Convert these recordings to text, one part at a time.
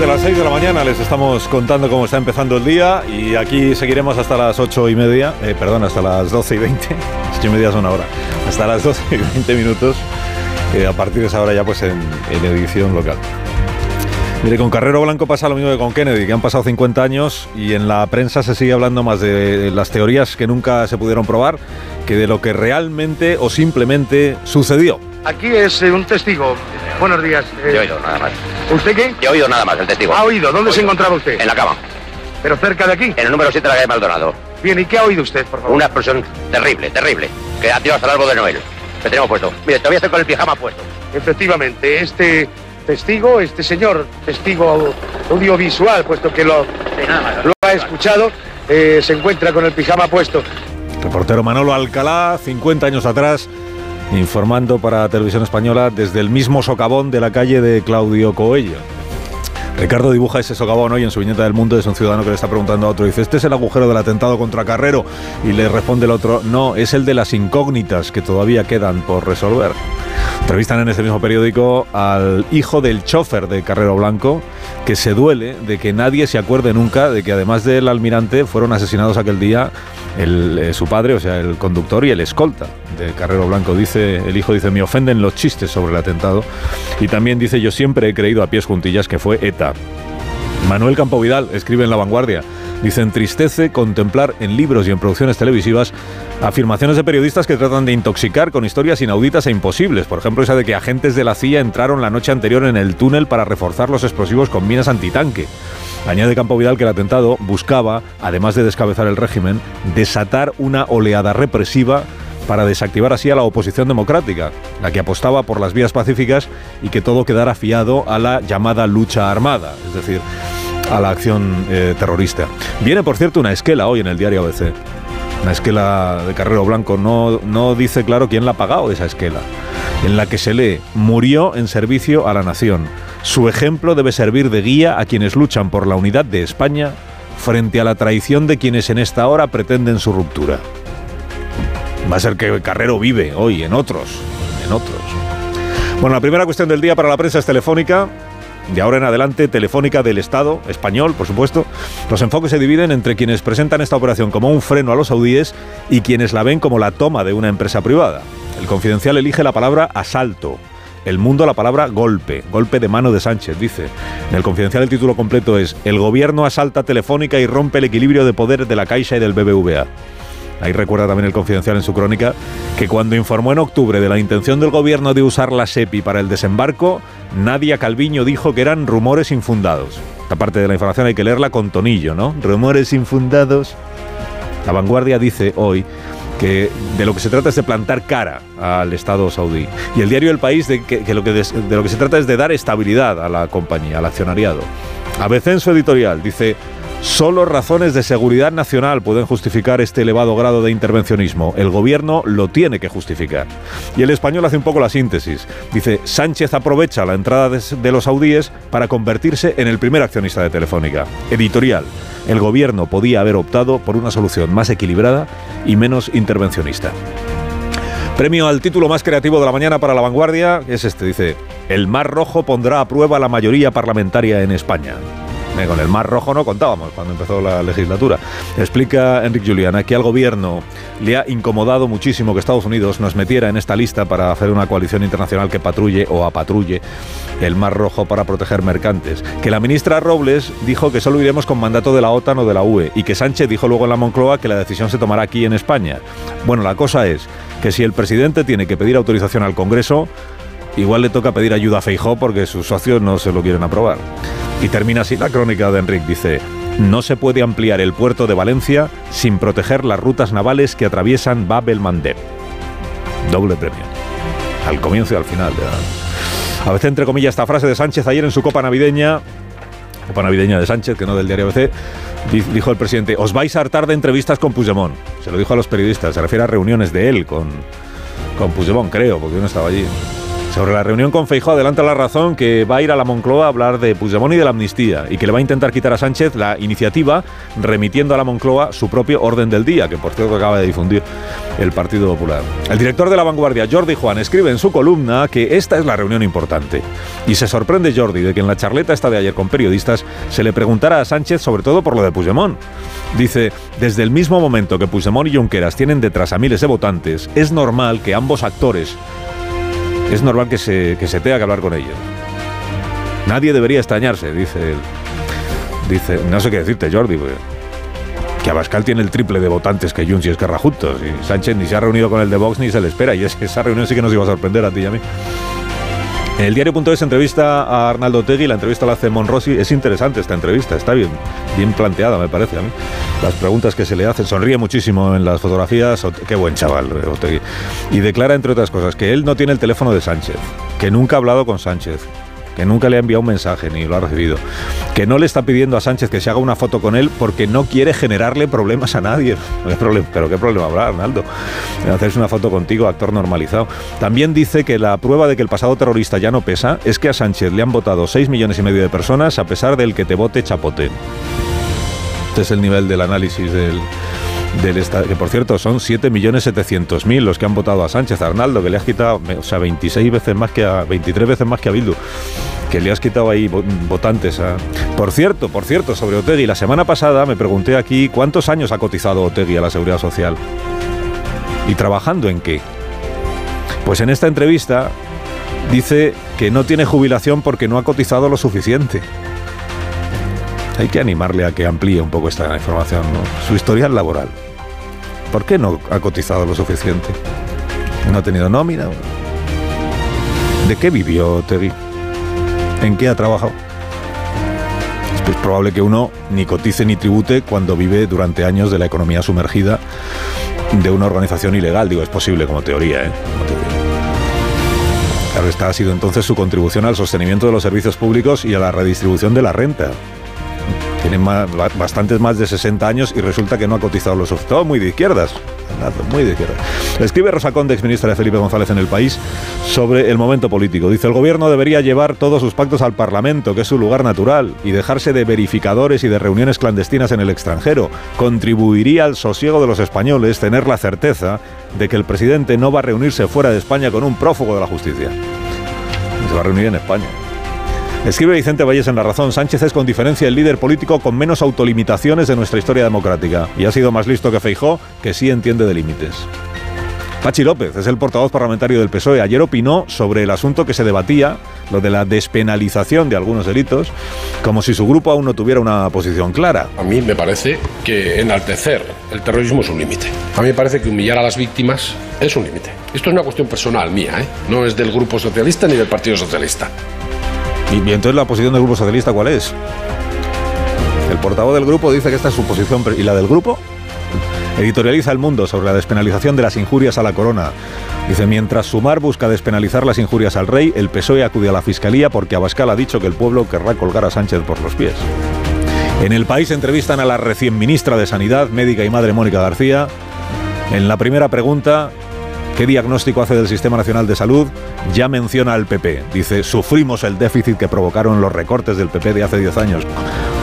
Desde las 6 de la mañana les estamos contando cómo está empezando el día y aquí seguiremos hasta las 8 y media, eh, perdón, hasta las 12 y 20, 8 y media son ahora, hasta las 12 y 20 minutos, eh, a partir de esa hora ya pues en, en edición local. Mire, con Carrero Blanco pasa lo mismo que con Kennedy, que han pasado 50 años y en la prensa se sigue hablando más de las teorías que nunca se pudieron probar que de lo que realmente o simplemente sucedió. Aquí es eh, un testigo. Buenos días. eh, Yo nada más. ¿Usted qué? Yo he oído nada más, el testigo. ¿Ha oído? ¿Dónde se encontraba usted? En la cama. ¿Pero cerca de aquí? En el número 7 de la calle Maldonado. Bien, ¿y qué ha oído usted, por favor? Una explosión terrible, terrible. Que ha tirado hasta el árbol de Noel. Que tenemos puesto. Mire, todavía estoy con el pijama puesto. Efectivamente, este testigo, este señor, testigo audiovisual, puesto que lo, nada más. lo ha escuchado, eh, se encuentra con el pijama puesto. Reportero Manolo Alcalá, 50 años atrás, informando para Televisión Española desde el mismo socavón de la calle de Claudio Coello. Ricardo dibuja ese socavón hoy en su viñeta del mundo. Es un ciudadano que le está preguntando a otro. Dice: Este es el agujero del atentado contra Carrero. Y le responde el otro: No, es el de las incógnitas que todavía quedan por resolver. Entrevistan en este mismo periódico al hijo del chofer de Carrero Blanco, que se duele de que nadie se acuerde nunca de que además del almirante fueron asesinados aquel día eh, su padre, o sea, el conductor y el escolta de Carrero Blanco. Dice, el hijo dice, me ofenden los chistes sobre el atentado. Y también dice, yo siempre he creído a pies juntillas que fue ETA. Manuel Campo Vidal escribe en La Vanguardia. Dice, entristece contemplar en libros y en producciones televisivas afirmaciones de periodistas que tratan de intoxicar con historias inauditas e imposibles. Por ejemplo, esa de que agentes de la CIA entraron la noche anterior en el túnel para reforzar los explosivos con minas antitanque. Añade Campo Vidal que el atentado buscaba, además de descabezar el régimen, desatar una oleada represiva para desactivar así a la oposición democrática, la que apostaba por las vías pacíficas y que todo quedara fiado a la llamada lucha armada, es decir, a la acción eh, terrorista. Viene, por cierto, una esquela hoy en el diario ABC. Una esquela de Carrero Blanco. No, no dice claro quién la ha pagado esa esquela. En la que se lee, murió en servicio a la nación. Su ejemplo debe servir de guía a quienes luchan por la unidad de España frente a la traición de quienes en esta hora pretenden su ruptura. Va a ser que Carrero vive hoy en otros, en otros. Bueno, la primera cuestión del día para la prensa es telefónica. De ahora en adelante, Telefónica del Estado, español, por supuesto. Los enfoques se dividen entre quienes presentan esta operación como un freno a los saudíes y quienes la ven como la toma de una empresa privada. El confidencial elige la palabra asalto. El mundo la palabra golpe, golpe de mano de Sánchez, dice. En el confidencial el título completo es El gobierno asalta Telefónica y rompe el equilibrio de poder de la Caixa y del BBVA. Ahí recuerda también el Confidencial en su crónica que cuando informó en octubre de la intención del gobierno de usar la SEPI para el desembarco, Nadia Calviño dijo que eran rumores infundados. Esta parte de la información hay que leerla con tonillo, ¿no? Rumores infundados. La vanguardia dice hoy que de lo que se trata es de plantar cara al Estado saudí. Y el diario El País de que, lo que des- de lo que se trata es de dar estabilidad a la compañía, al accionariado. ABC en su editorial dice, solo razones de seguridad nacional pueden justificar este elevado grado de intervencionismo. El gobierno lo tiene que justificar. Y el español hace un poco la síntesis. Dice, Sánchez aprovecha la entrada de, los saudíes para convertirse en el primer accionista de Telefónica. Editorial. El gobierno podía haber optado por una solución más equilibrada y menos intervencionista. Premio al título más creativo de la mañana para la vanguardia es este, dice, El Mar Rojo pondrá a prueba la mayoría parlamentaria en España. Eh, Con el Mar Rojo no contábamos cuando empezó la legislatura. Explica Enrique Juliana que al gobierno le ha incomodado muchísimo que Estados Unidos nos metiera en esta lista para hacer una coalición internacional que patrulle o apatrulle el Mar Rojo para proteger mercantes. Que la ministra Robles dijo que solo iremos con mandato de la OTAN o de la UE y que Sánchez dijo luego en la Moncloa que la decisión se tomará aquí en España. Bueno, la cosa es que si el presidente tiene que pedir autorización al Congreso, igual le toca pedir ayuda a Feijó porque sus socios no se lo quieren aprobar. Y termina así la crónica de Enrique, dice, no se puede ampliar el puerto de Valencia sin proteger las rutas navales que atraviesan Bab el. Doble premio. Al comienzo y al final. A veces, entre comillas, esta frase de Sánchez ayer en su copa navideña, copa navideña de Sánchez, que no del diario ABC, dijo el presidente, os vais a hartar de entrevistas con Puigdemont. Se lo dijo a los periodistas, se refiere a reuniones de él con, con Puigdemont, creo, porque yo no estaba allí. Sobre la reunión con Feijóo adelanta la razón que va a ir a la Moncloa a hablar de Puigdemont y de la amnistía y que le va a intentar quitar a Sánchez la iniciativa remitiendo a la Moncloa su propio orden del día, que por cierto acaba de difundir el Partido Popular. El director de La Vanguardia, Jordi Juan, escribe en su columna que esta es la reunión importante. Y se sorprende Jordi de que en la charleta esta de ayer con periodistas se le preguntara a Sánchez sobre todo por lo de Puigdemont. Dice, desde el mismo momento que Puigdemont y Junqueras tienen detrás a miles de votantes, es normal que ambos actores es normal que se, que se tenga que hablar con ellos. Nadie debería extrañarse, dice él. Dice, no sé qué decirte, Jordi, que Abascal tiene el triple de votantes que Junts y Esquerra juntos. Y Sánchez ni se ha reunido con el de Vox ni se le espera. Y es que esa reunión sí que nos iba a sorprender a ti y a mí. En el diario.es entrevista a Arnaldo Tegui, la entrevista la hace Monrosi. Es interesante esta entrevista, está bien, bien planteada, me parece a mí. Las preguntas que se le hacen, sonríe muchísimo en las fotografías. Qué buen chaval, Otegui. Y declara, entre otras cosas, que él no tiene el teléfono de Sánchez, que nunca ha hablado con Sánchez, que nunca le ha enviado un mensaje ni lo ha recibido, que no le está pidiendo a Sánchez que se haga una foto con él porque no quiere generarle problemas a nadie. Pero qué problema habrá, Arnaldo, hacerse una foto contigo, actor normalizado. También dice que la prueba de que el pasado terrorista ya no pesa es que a Sánchez le han votado 6 millones y medio de personas a pesar del que te vote chapote. Este es el nivel del análisis del, del Estado, que por cierto son 7.700.000 los que han votado a Sánchez, Arnaldo, que le has quitado, o sea, 26 veces más que a, 23 veces más que a Bildu, que le has quitado ahí votantes a... Por cierto, por cierto, sobre Otegui, la semana pasada me pregunté aquí cuántos años ha cotizado Otegui a la Seguridad Social. Y trabajando en qué. Pues en esta entrevista dice que no tiene jubilación porque no ha cotizado lo suficiente hay que animarle a que amplíe un poco esta información, Su historial laboral. ¿Por qué no ha cotizado lo suficiente? ¿No ha tenido nómina? ¿De qué vivió Tegui? ¿En qué ha trabajado? Es probable que uno ni cotice ni tribute cuando vive durante años de la economía sumergida de una organización ilegal. Digo, es posible como teoría, ¿eh? Claro, esta ha sido entonces su contribución al sostenimiento de los servicios públicos y a la redistribución de la renta. Tiene bastantes más de 60 años y resulta que no ha cotizado lo suficiente. Todo muy de izquierdas. Muy de izquierdas. Escribe Rosa Conde, exministra de Felipe González en el país, sobre el momento político. Dice, el gobierno debería llevar todos sus pactos al Parlamento, que es su lugar natural, y dejarse de verificadores y de reuniones clandestinas en el extranjero. Contribuiría al sosiego de los españoles tener la certeza de que el presidente no va a reunirse fuera de España con un prófugo de la justicia. Se va a reunir en España. Escribe Vicente Valles en La Razón, Sánchez es con diferencia el líder político con menos autolimitaciones de nuestra historia democrática y ha sido más listo que Feijó, que sí entiende de límites. Pachi López es el portavoz parlamentario del PSOE. Ayer opinó sobre el asunto que se debatía, lo de la despenalización de algunos delitos, como si su grupo aún no tuviera una posición clara. A mí me parece que enaltecer el terrorismo es un límite. A mí me parece que humillar a las víctimas es un límite. Esto es una cuestión personal mía, ¿eh? no es del Grupo Socialista ni del Partido Socialista. ¿Y, entonces la posición del Grupo Socialista cuál es? El portavoz del grupo dice que esta es su posición. ¿Y la del grupo? Editorializa El Mundo sobre la despenalización de las injurias a la corona. Dice, mientras Sumar busca despenalizar las injurias al rey, el PSOE acude a la Fiscalía porque Abascal ha dicho que el pueblo querrá colgar a Sánchez por los pies. En el país entrevistan a la recién ministra de Sanidad, médica y madre Mónica García. En la primera pregunta, ¿Qué diagnóstico hace del Sistema Nacional de Salud? Ya menciona al PP. Dice, sufrimos el déficit que provocaron los recortes del PP de hace 10 años.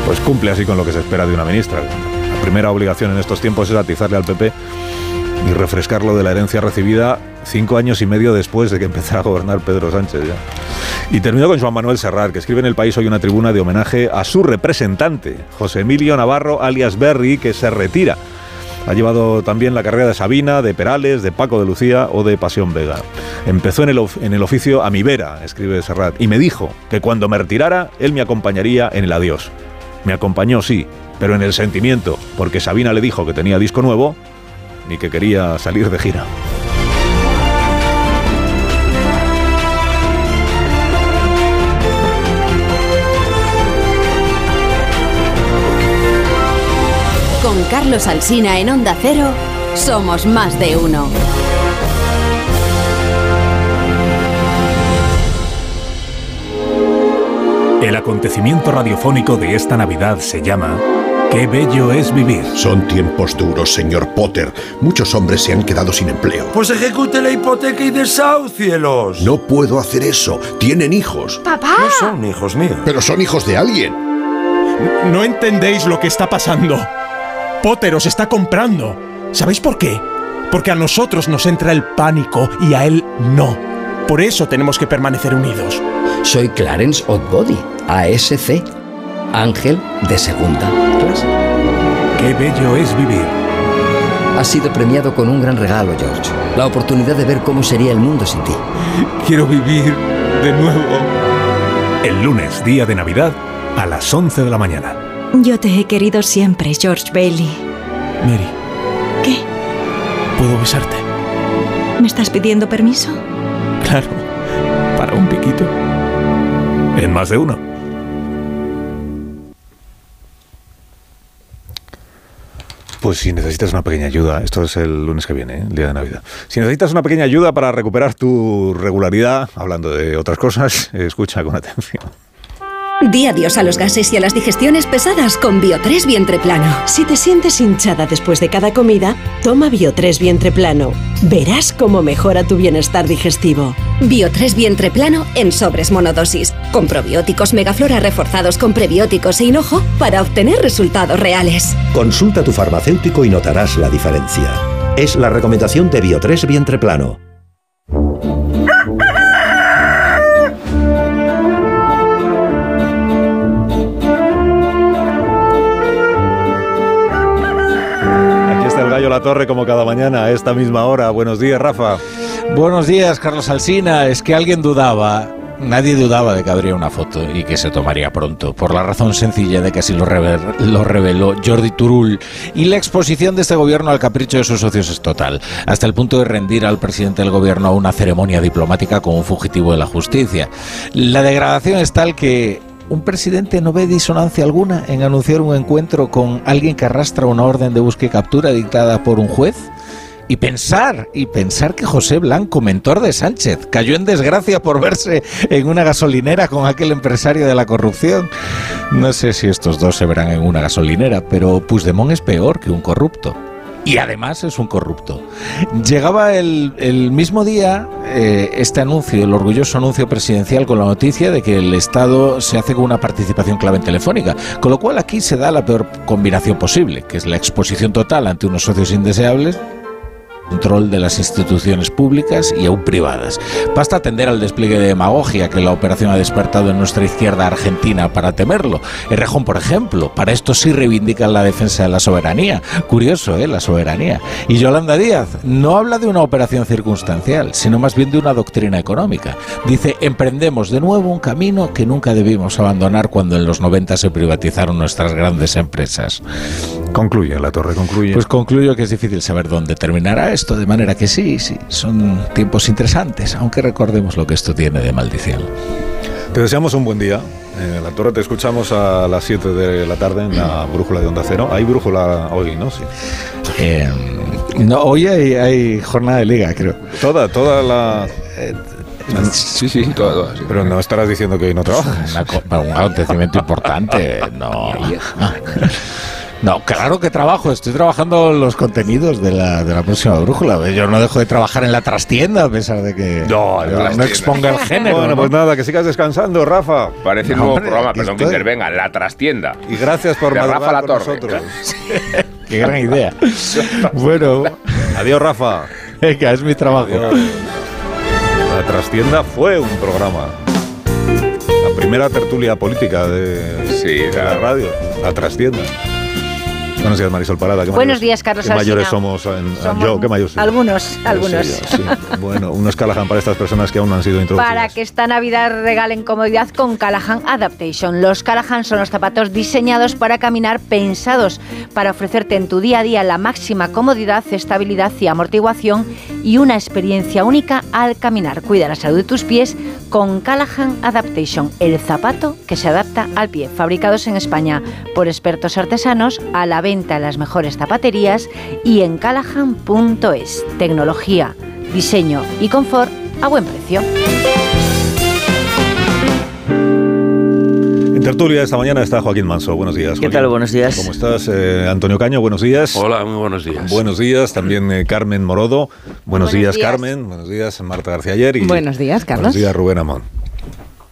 Pues cumple así con lo que se espera de una ministra. La primera obligación en estos tiempos es atizarle al PP y refrescarlo de la herencia recibida cinco años y medio después de que empezara a gobernar Pedro Sánchez. Y termino con Juan Manuel Serrat, que escribe en El País hoy una tribuna de homenaje a su representante, José Emilio Navarro, alias Berry, que se retira ha llevado también la carrera de Sabina, de Perales, de Paco de Lucía o de Pasión Vega. Empezó en el, en el oficio a mi vera, escribe Serrat, y me dijo que cuando me retirara, él me acompañaría en el adiós. Me acompañó, sí, pero en el sentimiento, porque Sabina le dijo que tenía disco nuevo y que quería salir de gira. Carlos Alsina en Onda Cero, somos más de uno. El acontecimiento radiofónico de esta Navidad se llama Qué bello es vivir. Son tiempos duros, señor Potter. Muchos hombres se han quedado sin empleo. Pues ejecute la hipoteca y desaucielos. No puedo hacer eso. Tienen hijos. ¡Papá! No son hijos míos. Pero son hijos de alguien. No entendéis lo que está pasando. Potter os está comprando. ¿Sabéis por qué? Porque a nosotros nos entra el pánico y a él no. Por eso tenemos que permanecer unidos. Soy Clarence Oddbody, ASC, ángel de segunda clase. Qué bello es vivir. Has sido premiado con un gran regalo, George. La oportunidad de ver cómo sería el mundo sin ti. Quiero vivir de nuevo. El lunes, día de Navidad, a las 11 de la mañana. Yo te he querido siempre, George Bailey. Mary. ¿Qué? ¿Puedo besarte? ¿Me estás pidiendo permiso? Claro. Para un piquito. En más de uno. Pues si necesitas una pequeña ayuda, esto es el lunes que viene, ¿eh? el día de Navidad. Si necesitas una pequeña ayuda para recuperar tu regularidad, hablando de otras cosas, escucha con atención. Di adiós a los gases y a las digestiones pesadas con Bio3 Vientre Plano. Si te sientes hinchada después de cada comida, toma Bio3 Vientre Plano. Verás cómo mejora tu bienestar digestivo. Bio3 Vientre Plano en sobres monodosis, con probióticos megaflora reforzados con prebióticos e hinojo para obtener resultados reales. Consulta a tu farmacéutico y notarás la diferencia. Es la recomendación de Bio3 Vientre Plano. Torre como cada mañana a esta misma hora. Buenos días, Rafa. Buenos días, Carlos Alsina. Es que alguien dudaba. Nadie dudaba de que habría una foto y que se tomaría pronto, por la razón sencilla de que así lo, lo, reveló Jordi Turul. Y la exposición de este gobierno al capricho de sus socios es total, hasta el punto de rendir al presidente del gobierno a una ceremonia diplomática con un fugitivo de la justicia. La degradación es tal que un presidente no ve disonancia alguna en anunciar un encuentro con alguien que arrastra una orden de búsqueda y captura dictada por un juez. Y pensar, y pensar que José Blanco, mentor de Sánchez, cayó en desgracia por verse en una gasolinera con aquel empresario de la corrupción. No sé si estos dos se verán en una gasolinera, pero Puigdemont es peor que un corrupto y además es un corrupto. Llegaba el, el mismo día eh, este anuncio, el orgulloso anuncio presidencial con la noticia de que el Estado se hace con una participación clave en telefónica, con lo cual aquí se da la peor combinación posible, que es la exposición total ante unos socios indeseables control de las instituciones públicas y aún privadas. Basta atender al despliegue de demagogia que la operación ha despertado en nuestra izquierda argentina para temerlo. Errejón, por ejemplo, para esto sí reivindican la defensa de la soberanía. Curioso, ¿eh? La soberanía. Y Yolanda Díaz no habla de una operación circunstancial, sino más bien de una doctrina económica. Dice, emprendemos de nuevo un camino que nunca debimos abandonar cuando en los 90 se privatizaron nuestras grandes empresas. Concluye, la torre, concluye. Pues concluyo que es difícil saber dónde terminará esto, de manera que sí, sí, son tiempos interesantes, aunque recordemos lo que esto tiene de maldición. Te deseamos un buen día. En la torre te escuchamos a las 7 de la tarde en la brújula de Onda Cero. Hay brújula hoy, ¿no? Sí. Eh, no, hoy hay, hay, jornada de liga, creo. Toda, toda la... Eh, Sí, sí, toda, toda, sí. Pero no estarás diciendo que hoy no trabajas. Una, un acontecimiento importante, no. No, claro que trabajo, estoy trabajando los contenidos de la, de la próxima brújula. Yo no dejo de trabajar en la trastienda a pesar de que no, no, no exponga el género. Bueno, ¿no? pues nada, que sigas descansando, Rafa. Parece un nuevo hombre, programa, perdón que estoy. intervenga, La Trastienda. Y gracias por De madrugar Rafa La con Torre. nosotros. Qué gran idea. Bueno, Adiós, Rafa. venga, es mi trabajo. Adiós. La trastienda fue un programa. La primera tertulia política de, Sí, de la la- radio. La trastienda. Buenos días, Marisol Parada. ¿Qué Buenos mayores- días, Carlos ¿Qué mayores Alsina. somos? en- Somos yo, ¿qué mayor soy? Algunos, algunos. yo, sí. Bueno, unos Callahan para estas personas que aún no han sido introducidas. Para que esta Navidad regalen comodidad con Callahan Adaptation. Los Callahan son los zapatos diseñados para caminar pensados, para ofrecerte en tu día a día la máxima comodidad, estabilidad y amortiguación y una experiencia única al caminar. Cuida la salud de tus pies con Callahan Adaptation, el zapato que se adapta al pie. Fabricados en España por expertos artesanos a la vez venta en las mejores zapaterías y en callahan.es. Tecnología, diseño y confort a buen precio. En tertulia esta mañana está Joaquín Manso. Buenos días. ¿Qué Joaquín. tal? Buenos días. ¿Cómo estás? Eh, Antonio Caño, buenos días. Hola, muy buenos días. Buenos días. También eh, Carmen Morodo. Buenos, Buenos días, días. Carmen. Buenos días, Marta García Ayer. Y Buenos días, Carlos. Buenos días, Rubén Amón.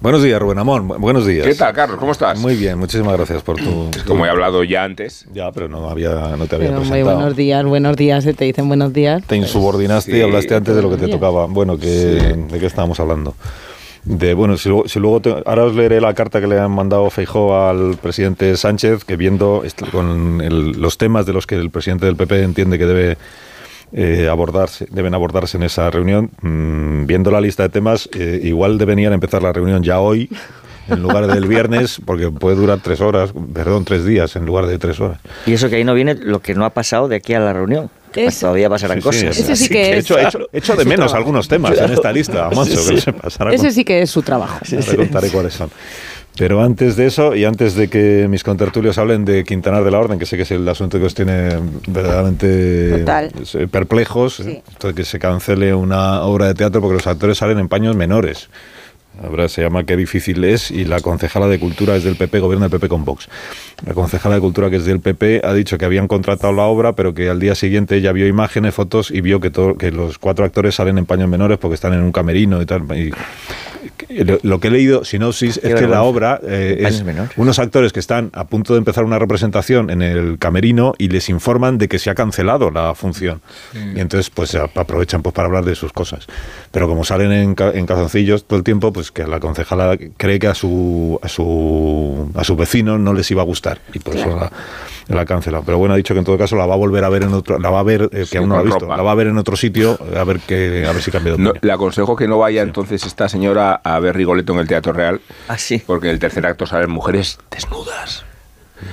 Buenos días, Rubén Amón. Bu- Buenos días. ¿Qué tal, Carlos? ¿Cómo estás? Muy bien, muchísimas gracias por tu... Como he hablado ya antes. Ya, pero no, había, no te había Pero muy presentado. buenos días, buenos días, eh, te dicen buenos días. Te insubordinaste Sí. y hablaste antes de lo que te días. tocaba. Bueno, que, ¿de qué estábamos hablando? De, bueno, si luego, si luego te- ahora os leeré la carta que le han mandado Feijó al presidente Sánchez, que viendo con el- los temas de los que el presidente del PP entiende que debe eh, abordarse, deben abordarse en esa reunión, mm, viendo la lista de temas, eh, igual deberían empezar la reunión ya hoy, en lugar del viernes, porque puede durar tres horas, perdón, tres días en lugar de tres horas. Y eso que ahí no viene lo que no ha pasado de aquí a la reunión. Que Eso. todavía pasarán Sí, sí, cosas. Ese sí así que he es- hecho, he hecho- he hecho de menos trabajo. algunos temas en esta lista, Manso, que lo sepas. Ahora Ese sí que es su trabajo. Ahora contaré cuáles son. Pero antes de eso, y antes de que mis contertulios hablen de Quintanar de la Orden, que sé que es el asunto que os tiene verdaderamente Total. eh, perplejos, eh, de que se cancele una obra de teatro porque los actores salen en paños menores. La obra se llama Qué difícil es y la concejala de Cultura es del PP, gobierno del PP con Vox. La concejala de Cultura que es del PP ha dicho que habían contratado la obra, pero que al día siguiente ella vio imágenes, fotos y vio que, todo, que los cuatro actores salen en paños menores porque están en un camerino y tal. Y lo, que he leído, sinopsis, es que la obra eh, es menores. unos actores que están a punto de empezar una representación en el camerino y les informan de que se ha cancelado la función. Y entonces pues aprovechan pues para hablar de sus cosas. Pero como salen en, ca- en calzoncillos todo el tiempo, pues que la concejala cree que a su a su a su vecino no les iba a gustar y por eso la, la ha cancelado. Pero bueno, ha dicho que en todo caso la va a volver a ver en otro, la va a ver eh, que Sí, aún no la ha visto, ropa. la va a ver en otro sitio a ver que a ver si cambia de No, opinión. le aconsejo que no vaya entonces esta señora a ver Rigoletto en el Teatro Real. Ah, sí. Porque en el tercer acto salen mujeres desnudas.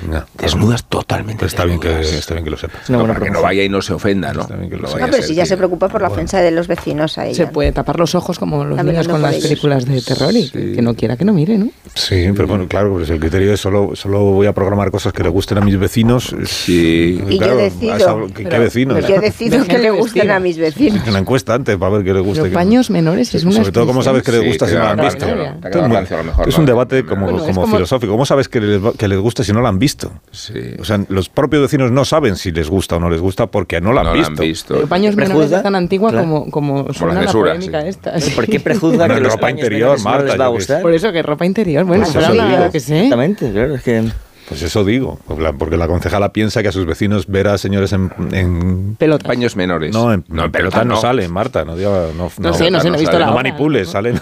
No, Desnudas totalmente. está bien que está bien que lo sepas. una No, para que no vaya y no se ofenda, ¿no? Está bien que lo vaya No, pero si ya se preocupa por la ofensa de los vecinos a ella. Se puede tapar los ojos como los niños con las ellos. películas de terror y que no quiera que no mire, ¿no? Sí, pero bueno, claro, pues el criterio es solo, solo voy a programar cosas que le gusten a mis vecinos. Sí. Y yo Claro, decido. a esa- ¿Qué, qué Pero- vecinos? Pues yo decido que le gusten a mis vecinos. En la encuesta antes, para ver qué le gusta. Pero paños menores es una Sobre todo, ¿cómo sabes que les Sí, gusta si no la han visto? es lo un debate como, Bueno, filosófico. ¿Cómo sabes que les gusta si no la han visto? Sí. O sea, los propios vecinos no saben si les gusta o no les gusta porque no la han no la visto. han visto. Pero paños menores es tan antigua Claro. como, como suena la censura, polémica sí. esta. Sí. ¿Por qué prejuzga Bueno, que los ropa paños interior, menores no Marta, les va a gustar? Por eso que ropa interior, bueno, Pues pero eso yo qué sé. Exactamente, claro, es que... Pues eso digo, pues la- porque la concejala piensa que a sus vecinos ver a señores en, en Pelotas. Paños menores. no, en, no, en pelota no, salen, Marta, no, diga- no, No sé, no sé, no he visto salen, la no manipules, salen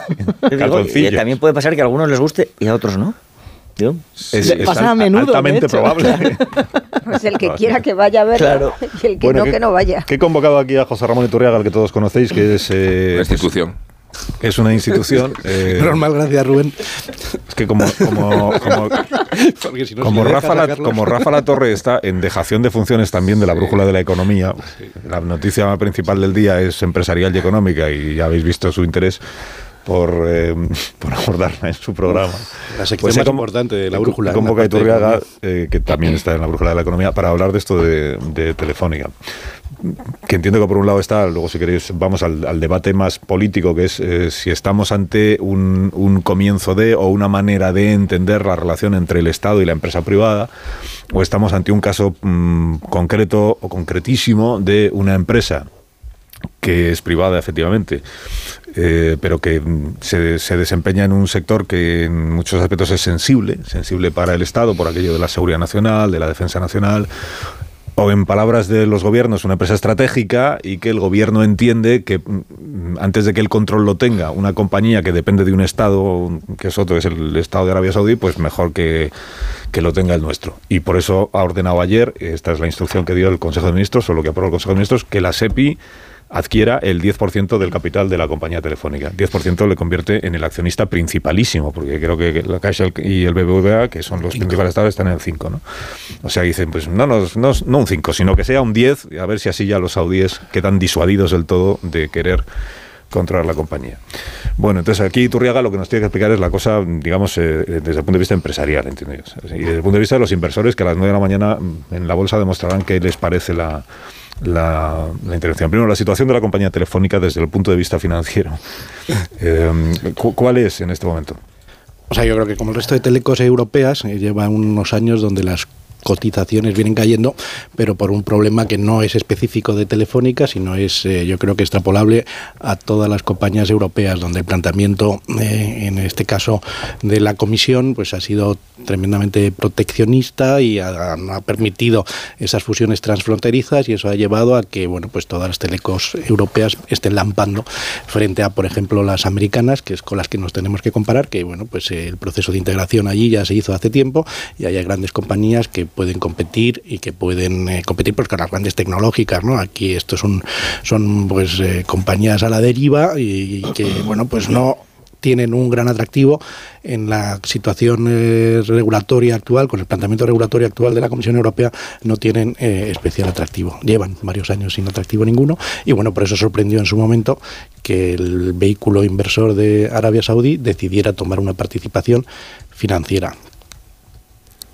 calzoncillos. también puede pasar que a algunos les guste y a otros no. Digo, Es, Le es pasa a menudo, altamente hecho. probable. Pues el que quiera que vaya a verlo Claro. y el que Bueno, no, que- que no vaya. Que he convocado aquí a José Ramón Iturriaga, al que todos conocéis, que es, eh, La institución. es una institución. eh, Normal, gracias, Rubén. es que como, como, como, si no, como Rafa, la, como Rafa La Torre está en dejación de funciones también de la brújula de la economía, la noticia principal del día es empresarial y económica y ya habéis visto su interés por, eh, por abordarla en su programa. La sección he más importante de la brújula, convoca a la parte de Iturriaga, eh, que también está en la brújula de la economía, para hablar de esto de, de Telefónica que entiendo que por un lado está, luego si queréis vamos al, al debate más político, que es eh, si estamos ante un, un comienzo de o una manera de entender la relación entre el Estado y la empresa privada, o estamos ante un caso mm, concreto o concretísimo de una empresa que es privada efectivamente, eh, pero que mm, se, se desempeña en un sector que en muchos aspectos es sensible, sensible para el Estado por aquello de la seguridad nacional, de la defensa nacional, o en palabras de los gobiernos, una empresa estratégica y que el gobierno entiende que mm, antes de que el control lo tenga una compañía que depende de un Estado, que es otro, es el Estado de Arabia Saudí, pues mejor que, que lo tenga el nuestro. Y por eso ha ordenado ayer, esta es la instrucción que dio el Consejo de Ministros, o lo que aprobó el Consejo de Ministros, que la SEPI adquiera el 10% del capital de la compañía telefónica. 10% le convierte en el accionista principalísimo, porque creo que la Caixa y el BBVA, que son los principales estados, están en el 5, ¿no? O sea, dicen, pues no, no, no, no un 5, sino que sea un 10, a ver si así ya los saudíes quedan disuadidos del todo de querer controlar la compañía. Bueno, entonces aquí Turriaga lo que nos tiene que explicar es la cosa, digamos, eh, desde el punto de vista empresarial, ¿entiendes? Y desde el punto de vista de los inversores que a las 9 de la mañana mm, en la bolsa demostrarán qué les parece la, la, la intervención. Primero, la situación de la compañía telefónica desde el punto de vista financiero. Eh, cu- ¿Cuál es en este momento? O sea, yo creo que como el resto de telecos europeas, eh, lleva unos años donde las cotizaciones vienen cayendo, pero por un problema que no es específico de Telefónica, sino es, eh, yo creo que extrapolable a todas las compañías europeas, donde el planteamiento, eh, en este caso de la Comisión, pues ha sido tremendamente proteccionista y ha, ha permitido esas fusiones transfronterizas y eso ha llevado a que, bueno, pues todas las telecos europeas estén lampando frente a, por ejemplo, las americanas, que es con las que nos tenemos que comparar, que, bueno, pues eh, el proceso de integración allí ya se hizo hace tiempo y hay grandes compañías que pueden competir y que pueden eh, competir pues, con las grandes tecnológicas, ¿no? Aquí esto son, son pues eh, compañías a la deriva y, que, bueno, pues no tienen un gran atractivo en la situación eh, regulatoria actual, con el planteamiento regulatorio actual de la Comisión Europea, no tienen especial atractivo. Llevan varios años sin atractivo ninguno y bueno, por eso sorprendió en su momento que el vehículo inversor de Arabia Saudí decidiera tomar una participación financiera.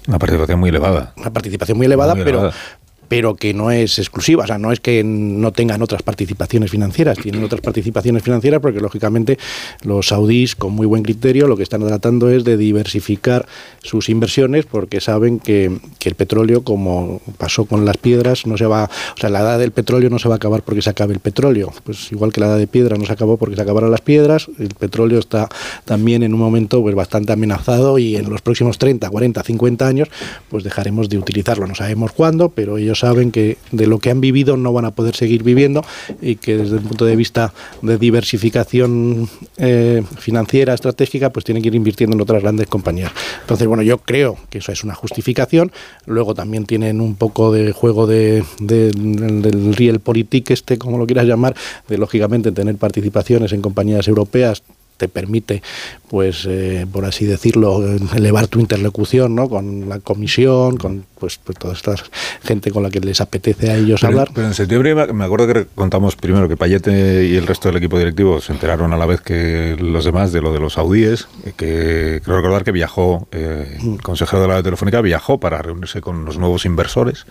Una participación muy elevada. Una participación muy elevada, Muy elevada. pero que no es exclusiva, o sea, no es que no tengan otras participaciones financieras, tienen otras participaciones financieras porque lógicamente los saudíes con muy buen criterio lo que están tratando es de diversificar sus inversiones porque saben que, que el petróleo, como pasó con las piedras, no se va, o sea, la edad del petróleo no se va a acabar porque se acabe el petróleo, pues igual que la edad de piedra no se acabó porque se acabaron las piedras, el petróleo está también en un momento pues bastante amenazado y en los próximos 30, 40, 50 años pues dejaremos de utilizarlo, no sabemos cuándo, pero ellos saben que de lo que han vivido no van a poder seguir viviendo y que desde el punto de vista de diversificación eh, financiera, estratégica, pues tienen que ir invirtiendo en otras grandes compañías. Entonces, bueno, yo creo que eso es una justificación. Luego también tienen un poco de juego de, de- del del este, como lo quieras llamar, de lógicamente tener participaciones en compañías europeas te permite, pues, eh, por así decirlo, elevar tu interlocución, ¿no? Con la comisión, con, pues, pues toda esta gente con la que les apetece a ellos Pero, hablar. pero en septiembre me- acuerdo que contamos primero que Payete y el resto del equipo directivo se enteraron a la vez que los demás de lo de los saudíes, eh, que creo recordar que viajó, eh, el consejero de la telefónica viajó para reunirse con los nuevos inversores,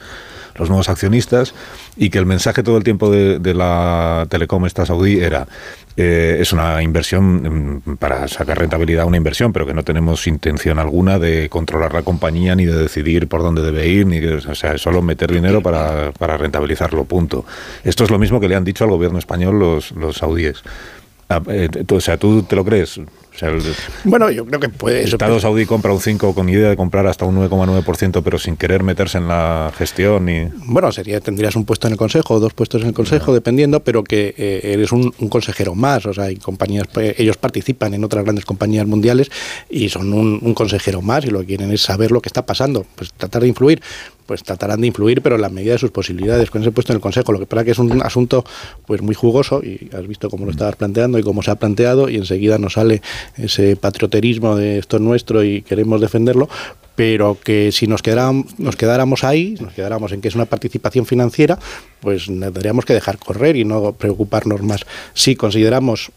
los nuevos accionistas, y que el mensaje todo el tiempo de, de la telecom esta saudí era eh, es una inversión mm, para sacar rentabilidad una inversión, pero que no tenemos intención alguna de controlar la compañía ni de decidir por dónde debe ir, ni que, o sea, solo meter dinero para, para rentabilizarlo, punto. Esto es lo mismo que le han dicho al gobierno español los, los saudíes. Ah, eh, o sea, ¿tú te lo crees? O sea, el, Bueno, yo creo que puede el. Estado saudí compra un 5 con idea de comprar hasta un 9,9%, pero sin querer meterse en la gestión y... Bueno, sería tendrías un puesto en el consejo o dos puestos en el consejo, dependiendo, pero que eh, eres un, un consejero más. O sea, hay compañías, eh, ellos participan en otras grandes compañías mundiales y son un, un consejero más y lo que quieren es saber lo que está pasando, pues tratar de influir. Pues tratarán de influir, pero en la medida de sus posibilidades con ese puesto en el consejo. Lo que pasa que es un asunto pues muy jugoso y has visto cómo lo estabas planteando y cómo se ha planteado y enseguida nos sale ese patrioterismo de esto es nuestro y queremos defenderlo, pero que si nos, quedáramos, nos quedáramos ahí, nos quedáramos en que es una participación financiera, pues tendríamos que dejar correr y no preocuparnos más. Si consideramos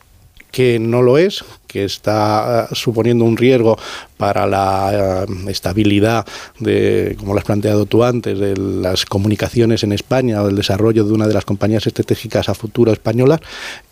que no lo es, que está eh, suponiendo un riesgo para la eh, estabilidad de, como lo has planteado tú antes, de las comunicaciones en España o del desarrollo de una de las compañías estratégicas a futuro españolas,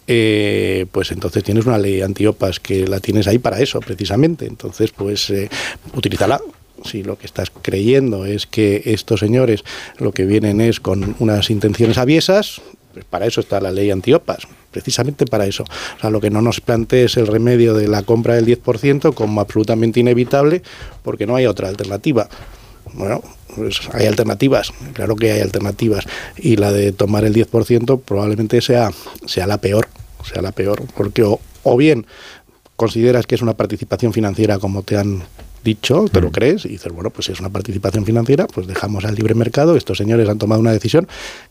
eh, pues entonces tienes una ley antiopas que la tienes ahí para eso, precisamente. Entonces, pues eh, utilízala si lo que estás creyendo es que estos señores lo que vienen es con unas intenciones aviesas, pues para eso está la ley antiopas, precisamente para eso. O sea, lo que no nos plantees el remedio de la compra del 10% como absolutamente inevitable, porque no hay otra alternativa. Bueno, pues hay alternativas, claro que hay alternativas, y la de tomar el 10% probablemente sea, sea la peor, sea la peor, porque o, o bien consideras que es una participación financiera como te han dicho, te lo crees y dices, bueno, pues si es una participación financiera, pues dejamos al libre mercado, estos señores han tomado una decisión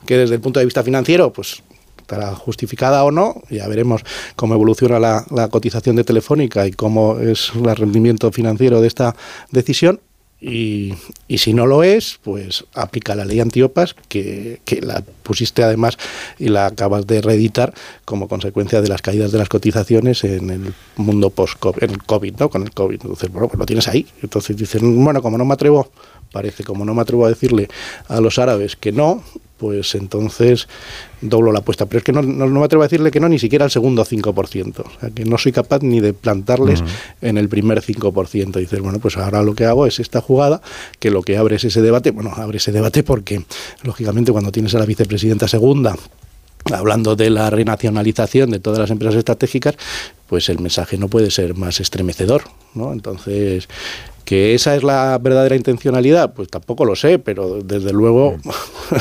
que desde el punto de vista financiero, pues estará justificada o no, ya veremos cómo evoluciona la, la cotización de Telefónica y cómo es el rendimiento financiero de esta decisión, Y, y si no lo es, pues aplica la ley antiopas que, que la pusiste además y la acabas de reeditar como consecuencia de las caídas de las cotizaciones en el mundo post-COVID, ¿no? Con el COVID. Entonces, bueno, pues lo tienes ahí. Entonces dicen, bueno, como no me atrevo, parece, como no me atrevo a decirle a los árabes que no, pues entonces doblo la apuesta. Pero es que no, no, no me atrevo a decirle que no ni siquiera al segundo 5%. O sea, que no soy capaz ni de plantarles en el primer 5%. dices, bueno, pues ahora lo que hago es esta jugada, que lo que abre es ese debate. Bueno, abre ese debate porque, lógicamente, cuando tienes a la vicepresidenta segunda hablando de la renacionalización de todas las empresas estratégicas, pues el mensaje no puede ser más estremecedor, ¿no? Entonces, que esa es la verdadera intencionalidad, pues tampoco lo sé, pero desde luego,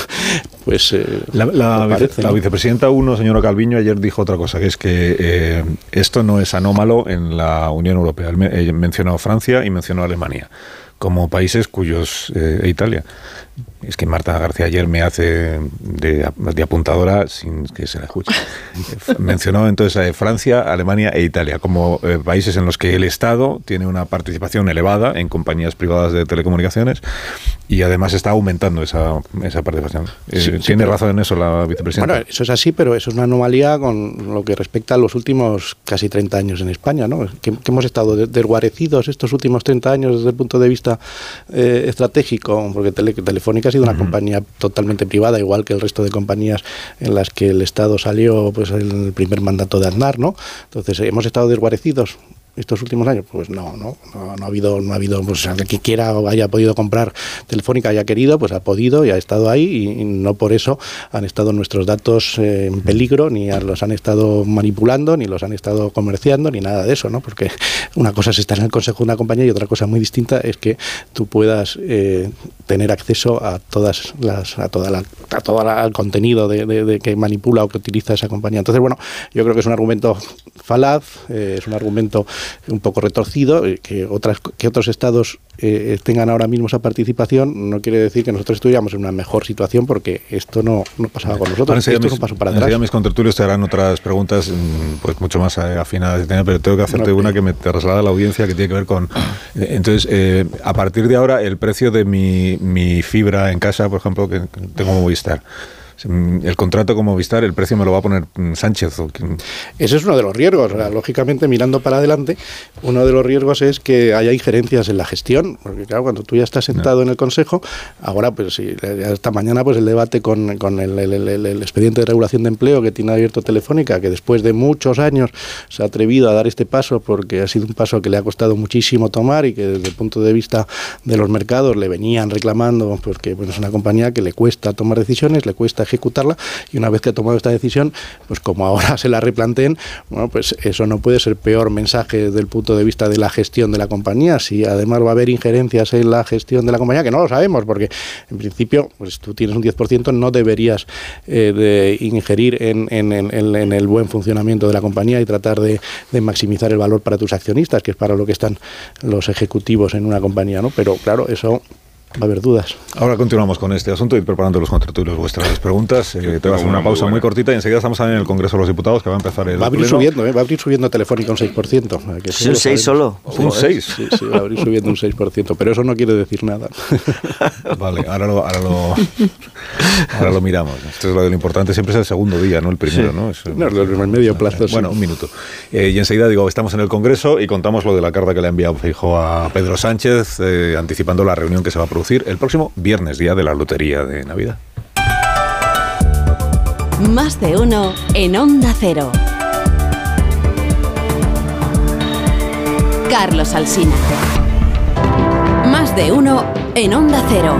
pues eh, La, vicepresidenta 1, señora Calviño, ayer dijo otra cosa, que es que eh, esto no es anómalo en la Unión Europea. Mencionó Francia y mencionó Alemania como países cuyos... eh, e Italia. Es que Marta García ayer me hace de, de apuntadora sin que se la escuche. Mencionó entonces a Francia, Alemania e Italia como eh, países en los que el Estado tiene una participación elevada en compañías privadas de telecomunicaciones y además está aumentando esa, esa participación. Eh, Sí, sí, ¿Tiene pero- razón en eso la vicepresidenta? Bueno, eso es así, pero eso es una anomalía con lo que respecta a los últimos casi 30 años en España, ¿no? Que, que hemos estado de- desguarecidos estos últimos 30 años desde el punto de vista eh, estratégico, porque Tele- Telefónica ha sido una compañía totalmente privada, igual que el resto de compañías en las que el Estado salió pues en el primer mandato de Aznar, ¿no? Entonces, ¿hemos estado desguarecidos? Estos últimos años pues no no no, no ha habido no ha habido pues el que quiera o haya podido comprar telefónica haya querido pues ha podido y ha estado ahí y, no por eso han estado nuestros datos eh, en peligro ni los han estado manipulando ni los han estado comerciando ni nada de eso no porque una cosa es estar en el consejo de una compañía y otra cosa muy distinta es que tú puedas eh, tener acceso a todas las a toda la a todo el contenido de, de- de que manipula o que utiliza esa compañía. Entonces bueno yo creo que es un argumento falaz eh, es un argumento un poco retorcido eh, que otras que otros estados eh, tengan ahora mismo esa participación no quiere decir que nosotros estuviéramos en una mejor situación porque esto no, no pasaba con Ahora nosotros esto es mis- un paso para atrás. mis contertulios te harán otras preguntas mm, pues mucho más eh, afinadas pero tengo que hacerte una que me traslada a la audiencia que tiene que ver con... eh, Entonces, eh, a partir de ahora, el precio de mi, mi fibra en casa, por ejemplo, que tengo Movistar, el contrato con Movistar, el precio me lo va a poner mm, Sánchez. o quien- Ese es uno de los riesgos. Lógicamente, mirando para adelante, uno de los riesgos es que haya injerencias en la gestión. Porque, claro, cuando tú ya estás sentado en el Consejo, ahora, pues sí, esta mañana, pues el debate con, con el, el- el- el expediente de regulación de empleo que tiene abierto Telefónica, que después de muchos años se ha atrevido a dar este paso porque ha sido un paso que le ha costado muchísimo tomar y que desde el punto de vista de los mercados le venían reclamando, porque bueno, es una compañía que le cuesta tomar decisiones, le cuesta ejecutarla y una vez que ha tomado esta decisión, pues como ahora se la replanteen, bueno, pues eso no puede ser peor mensaje desde el punto de vista de la gestión de la compañía. Si además va a haber injerencias en la gestión de la compañía, que no lo sabemos, porque en principio, pues tú tienes un 10%, no deberías eh, de ingerir en, el buen funcionamiento de la compañía y tratar de maximizar el valor para tus accionistas, que es para lo que están los ejecutivos en una compañía, ¿no? Pero claro, eso va a haber dudas. Ahora continuamos con este asunto y preparando los contertulios vuestras preguntas. Eh, te voy a hacer una muy pausa muy buena. cortita y enseguida estamos también en el Congreso de los Diputados que va a empezar el Va a abrir pleno. subiendo, ¿eh? va a abrir subiendo Telefónica un 6%. o sea, que ¿Sí, un lo 6 sabemos. solo? ¿Un Joder, 6? Sí, sí, va a abrir subiendo un 6%, pero eso no quiere decir nada. Vale, ahora lo, ahora lo, ahora lo miramos. Esto es lo, de lo importante, siempre es el segundo día, no el primero, Sí. ¿no? Es, No, lo- el medio plazo, Bueno, sí. un minuto. Eh, y enseguida digo, estamos en el Congreso y contamos lo de la carta que le ha enviado Feijóo a Pedro Sánchez, eh, anticipando la reunión que se va a producir el próximo viernes, día de la lotería de Navidad. Más de uno en Onda Cero. Carlos Alsina. Más de uno en Onda Cero.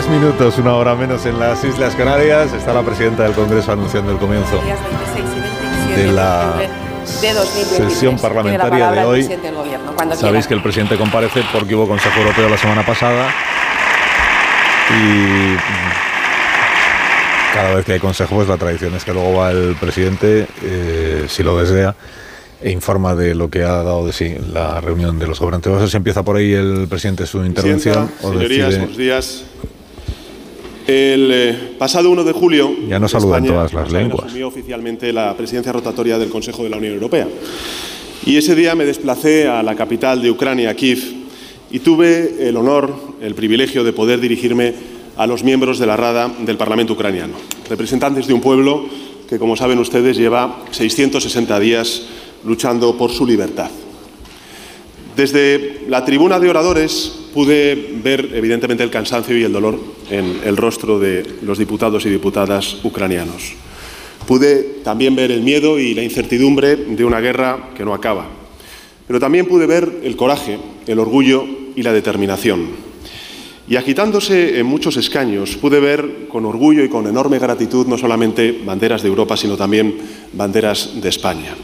Tres minutos, una hora menos en las Islas Canarias. Está la presidenta del Congreso anunciando el comienzo días 26 y 27 de la octubre de 2023. sesión parlamentaria de hoy. gobierno, Sabéis quiera. que el presidente comparece porque hubo Consejo Europeo la semana pasada y cada vez que hay consejo, pues la tradición es que luego va el presidente, eh, si lo desea, e informa de lo que ha dado de sí la reunión de los gobernantes. No sé si empieza por ahí el presidente su intervención Presidenta, o señorías, decide- buenos días. El eh, pasado 1 de julio, Ya no saludan España, todas las lenguas. asumió oficialmente la presidencia rotatoria del Consejo de la Unión Europea. Y ese día me desplacé a la capital de Ucrania, Kiev, y tuve el honor, el privilegio de poder dirigirme a los miembros de la Rada del Parlamento ucraniano, representantes de un pueblo que, como saben ustedes, lleva 660 días luchando por su libertad. Desde la tribuna de oradores pude ver evidentemente el cansancio y el dolor en el rostro de los diputados y diputadas ucranianos. Pude también ver el miedo y la incertidumbre de una guerra que no acaba. Pero también pude ver el coraje, el orgullo y la determinación. Y agitándose en muchos escaños, pude ver con orgullo y con enorme gratitud no solamente banderas de Europa, sino también banderas de España.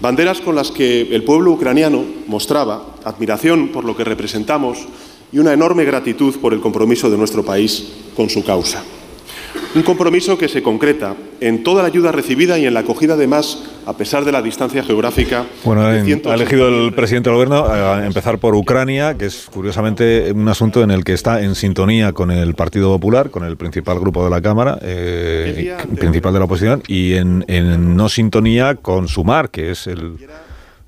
Banderas con las que el pueblo ucraniano mostraba admiración por lo que representamos y una enorme gratitud por el compromiso de nuestro país con su causa. Un compromiso que se concreta en toda la ayuda recibida y en la acogida, además, a pesar de la distancia geográfica. Bueno, de en- 180 ha elegido el presidente del gobierno a empezar por Ucrania, que es curiosamente un asunto en el que está en sintonía con el Partido Popular, con el principal grupo de la Cámara, eh, principal de la oposición, y en, en no sintonía con Sumar, que es el,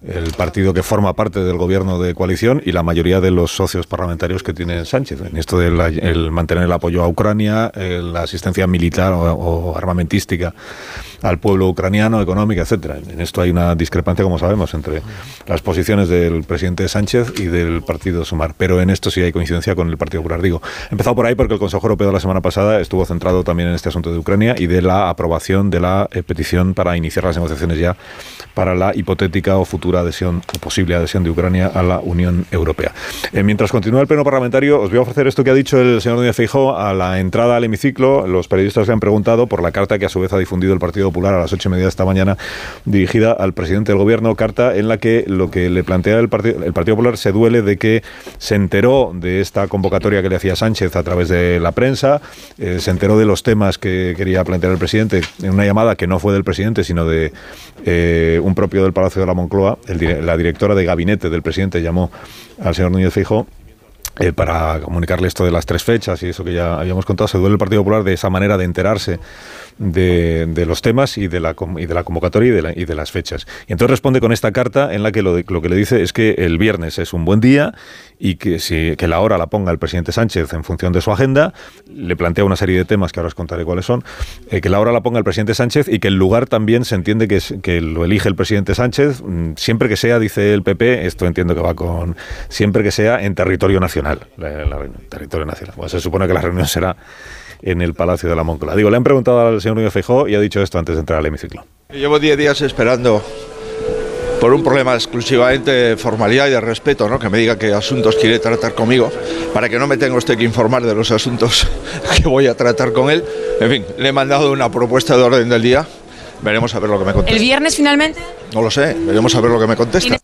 el partido que forma parte del gobierno de coalición y la mayoría de los socios parlamentarios que tiene Sánchez. En esto del el mantener el apoyo a Ucrania, eh, la asistencia militar o, o armamentística al pueblo ucraniano, económica, etcétera. En esto hay una discrepancia, como sabemos, entre las posiciones del presidente Sánchez y del partido Sumar. Pero en esto sí hay coincidencia con el Partido Popular. Digo, empezado por ahí porque el Consejo Europeo de la semana pasada estuvo centrado también en este asunto de Ucrania y de la aprobación de la eh, petición para iniciar las negociaciones ya para la hipotética o futura adhesión o posible adhesión de Ucrania a la Unión Europea. Eh, mientras continúa el pleno parlamentario, os voy a ofrecer esto que ha dicho el señor Núñez Feijóo a la entrada al hemiciclo. Los periodistas le han preguntado por la carta que a su vez ha difundido el Partido Popular a las ocho y media de esta mañana, dirigida al presidente del Gobierno, carta en la que lo que le plantea el, Partido el Popular se duele de que se enteró de esta convocatoria que le hacía Sánchez a través de la prensa, eh, se enteró de los temas que quería plantear el presidente en una llamada que no fue del presidente, sino de eh, un propio del Palacio de la Moncloa. El la directora de gabinete del presidente llamó al señor Núñez Feijóo eh, para comunicarle esto de las tres fechas y eso que ya habíamos contado, se duele el Partido Popular de esa manera de enterarse de, de los temas y de la, y de la convocatoria y de, la- y de las fechas. Y entonces responde con esta carta en la que lo, lo que le dice es que el viernes es un buen día y que, si, que la hora la ponga el presidente Sánchez en función de su agenda. Le plantea una serie de temas que ahora os contaré cuáles son. eh, que la hora la ponga el presidente Sánchez y que el lugar también se entiende que, lo elige el presidente Sánchez, mm, siempre que sea, dice el PP, esto entiendo que va con, siempre que sea en territorio nacional. la- territorio nacional. Se supone que la reunión será en el Palacio de la Moncloa. Digo, le han preguntado al señor Núñez Feijóo y ha dicho esto antes de entrar al hemiciclo. Llevo 10 días esperando por un problema exclusivamente de formalidad y de respeto, ¿no? que me diga qué asuntos quiere tratar conmigo, para que no me tenga usted que informar de los asuntos que voy a tratar con él. En fin, le he mandado una propuesta de orden del día, veremos a ver lo que me ¿El contesta. viernes finalmente? No lo sé, veremos a ver lo que me contesta.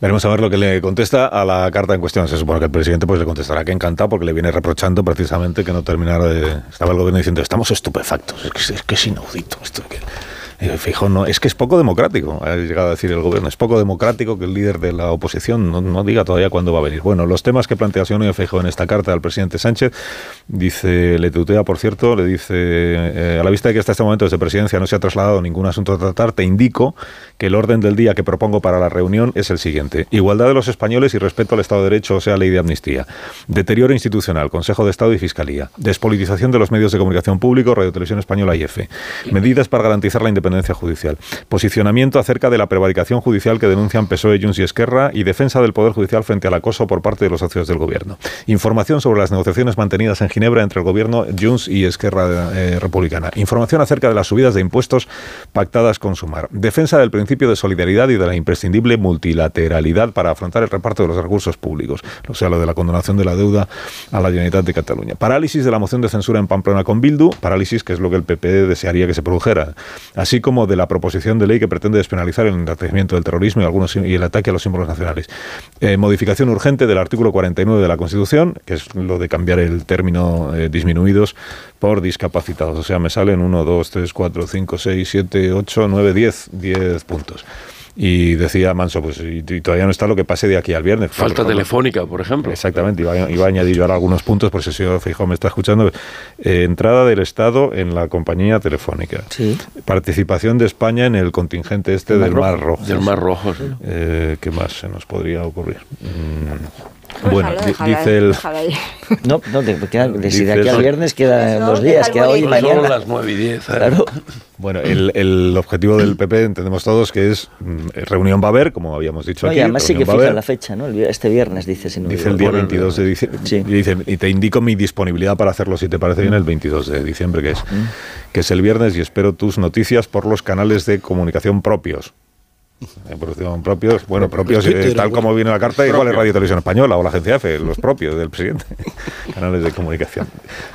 Veremos a ver lo que le contesta a la carta en cuestión. Se supone que el presidente pues le contestará que encantado porque le viene reprochando precisamente que no terminara de... Estaba el gobierno diciendo, estamos estupefactos, es que es, que es inaudito esto. Que... Feijóo, no, es que es poco democrático, ha llegado a decir el gobierno. Es poco democrático que el líder de la oposición no, no diga todavía cuándo va a venir. Bueno, los temas que plantea Núñez Feijóo en esta carta al presidente Sánchez, dice, le tutea, por cierto, le dice, eh, a la vista de que hasta este momento desde presidencia no se ha trasladado ningún asunto a tratar, te indico que el orden del día que propongo para la reunión es el siguiente. Igualdad de los españoles y respeto al Estado de Derecho, o sea, ley de amnistía. Deterioro institucional, Consejo de Estado y Fiscalía. Despolitización de los medios de comunicación públicos, Radio Televisión Española y EFE. Medidas para garantizar la independencia judicial. Posicionamiento acerca de la prevaricación judicial que denuncian PSOE, Junts y Esquerra y defensa del Poder Judicial frente al acoso por parte de los socios del Gobierno. Información sobre las negociaciones mantenidas en Ginebra entre el Gobierno, Junts y Esquerra eh, Republicana. Información acerca de las subidas de impuestos pactadas con Sumar. Defensa del principio de solidaridad y de la imprescindible multilateralidad para afrontar el reparto de los recursos públicos. O sea, lo de la condonación de la deuda a la Generalitat de Cataluña. Parálisis de la moción de censura en Pamplona con Bildu, parálisis que es lo que el PP desearía que se produjera. Así como de la proposición de ley que pretende despenalizar el enaltecimiento del terrorismo y, algunos, y el ataque a los símbolos nacionales. Eh, modificación urgente del artículo 49 de la Constitución, que es lo de cambiar el término eh, disminuidos por discapacitados. O sea, me salen 1, 2, 3, 4, 5, 6, 7, 8, 9, 10, 10 puntos. Y decía Manso, pues y, y todavía no está lo que pase de aquí al viernes. Falta telefónica, por ejemplo. Exactamente, iba, a- iba a añadir yo ahora algunos puntos, por si el señor Feijóo me está escuchando. Eh, entrada del Estado en la compañía telefónica. Participación de España en el contingente este Mar del Rojo. Mar Rojo. Del Mar Rojo, sí. Eh, ¿Qué más se nos podría ocurrir? Mm, Bueno, dice el... déjalo ahí. No, no, de, queda- de- si de Dice aquí al viernes quedan dos días, queda el hoy y mañana. Son las 9 y 10. ¿eh? Claro. Bueno, el, el objetivo del PP entendemos todos que es mm, reunión va a haber, como habíamos dicho No, aquí. y además sí que reunión va a fija haber. la fecha, ¿no? El Este viernes, dice. Si no Dice el día Bueno, 22 de diciembre. Y, dice, y te indico mi disponibilidad para hacerlo, si te parece Mm. bien, el 22 de diciembre, que es, que es el viernes, y espero tus noticias por los canales de comunicación propios. De producción propios, bueno, propios, eh, tal como viene la carta, igual es. Radio Televisión Española o la agencia EFE, los propios del presidente. canales de comunicación.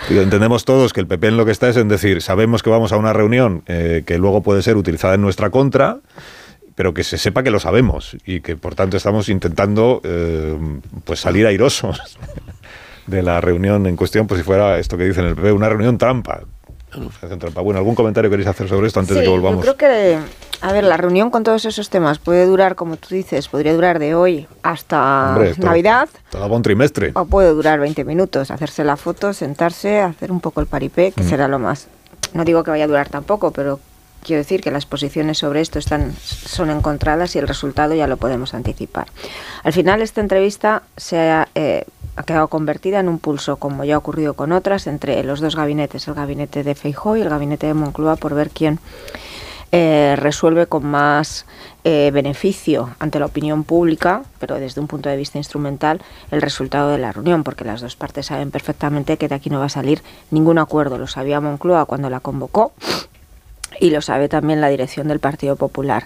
Digo, entendemos todos que el PP en lo que está es en decir, sabemos que vamos a una reunión eh, que luego puede ser utilizada en nuestra contra, pero que se sepa que lo sabemos y que por tanto estamos intentando eh, pues salir airosos de la reunión en cuestión, pues si fuera esto que dicen el PP, una reunión trampa. Bueno, ¿algún comentario queréis hacer sobre esto antes de que volvamos? Yo creo que, a ver, la reunión con todos esos temas puede durar, como tú dices, podría durar de hoy hasta Hombre, esto- Navidad Todo un trimestre. o puede durar 20 minutos, hacerse la foto, sentarse, hacer un poco el paripé, que Mm. será lo más. No digo que vaya a durar tampoco, pero quiero decir que las posiciones sobre esto están son encontradas y el resultado ya lo podemos anticipar. Al final esta entrevista se ha, eh, ha quedado convertida en un pulso, como ya ha ocurrido con otras, entre los dos gabinetes, el gabinete de Feijóo y el gabinete de Moncloa, por ver quién eh, resuelve con más eh, beneficio ante la opinión pública, pero desde un punto de vista instrumental, el resultado de la reunión, porque las dos partes saben perfectamente que de aquí no va a salir ningún acuerdo. Lo sabía Moncloa cuando la convocó y lo sabe también la dirección del Partido Popular.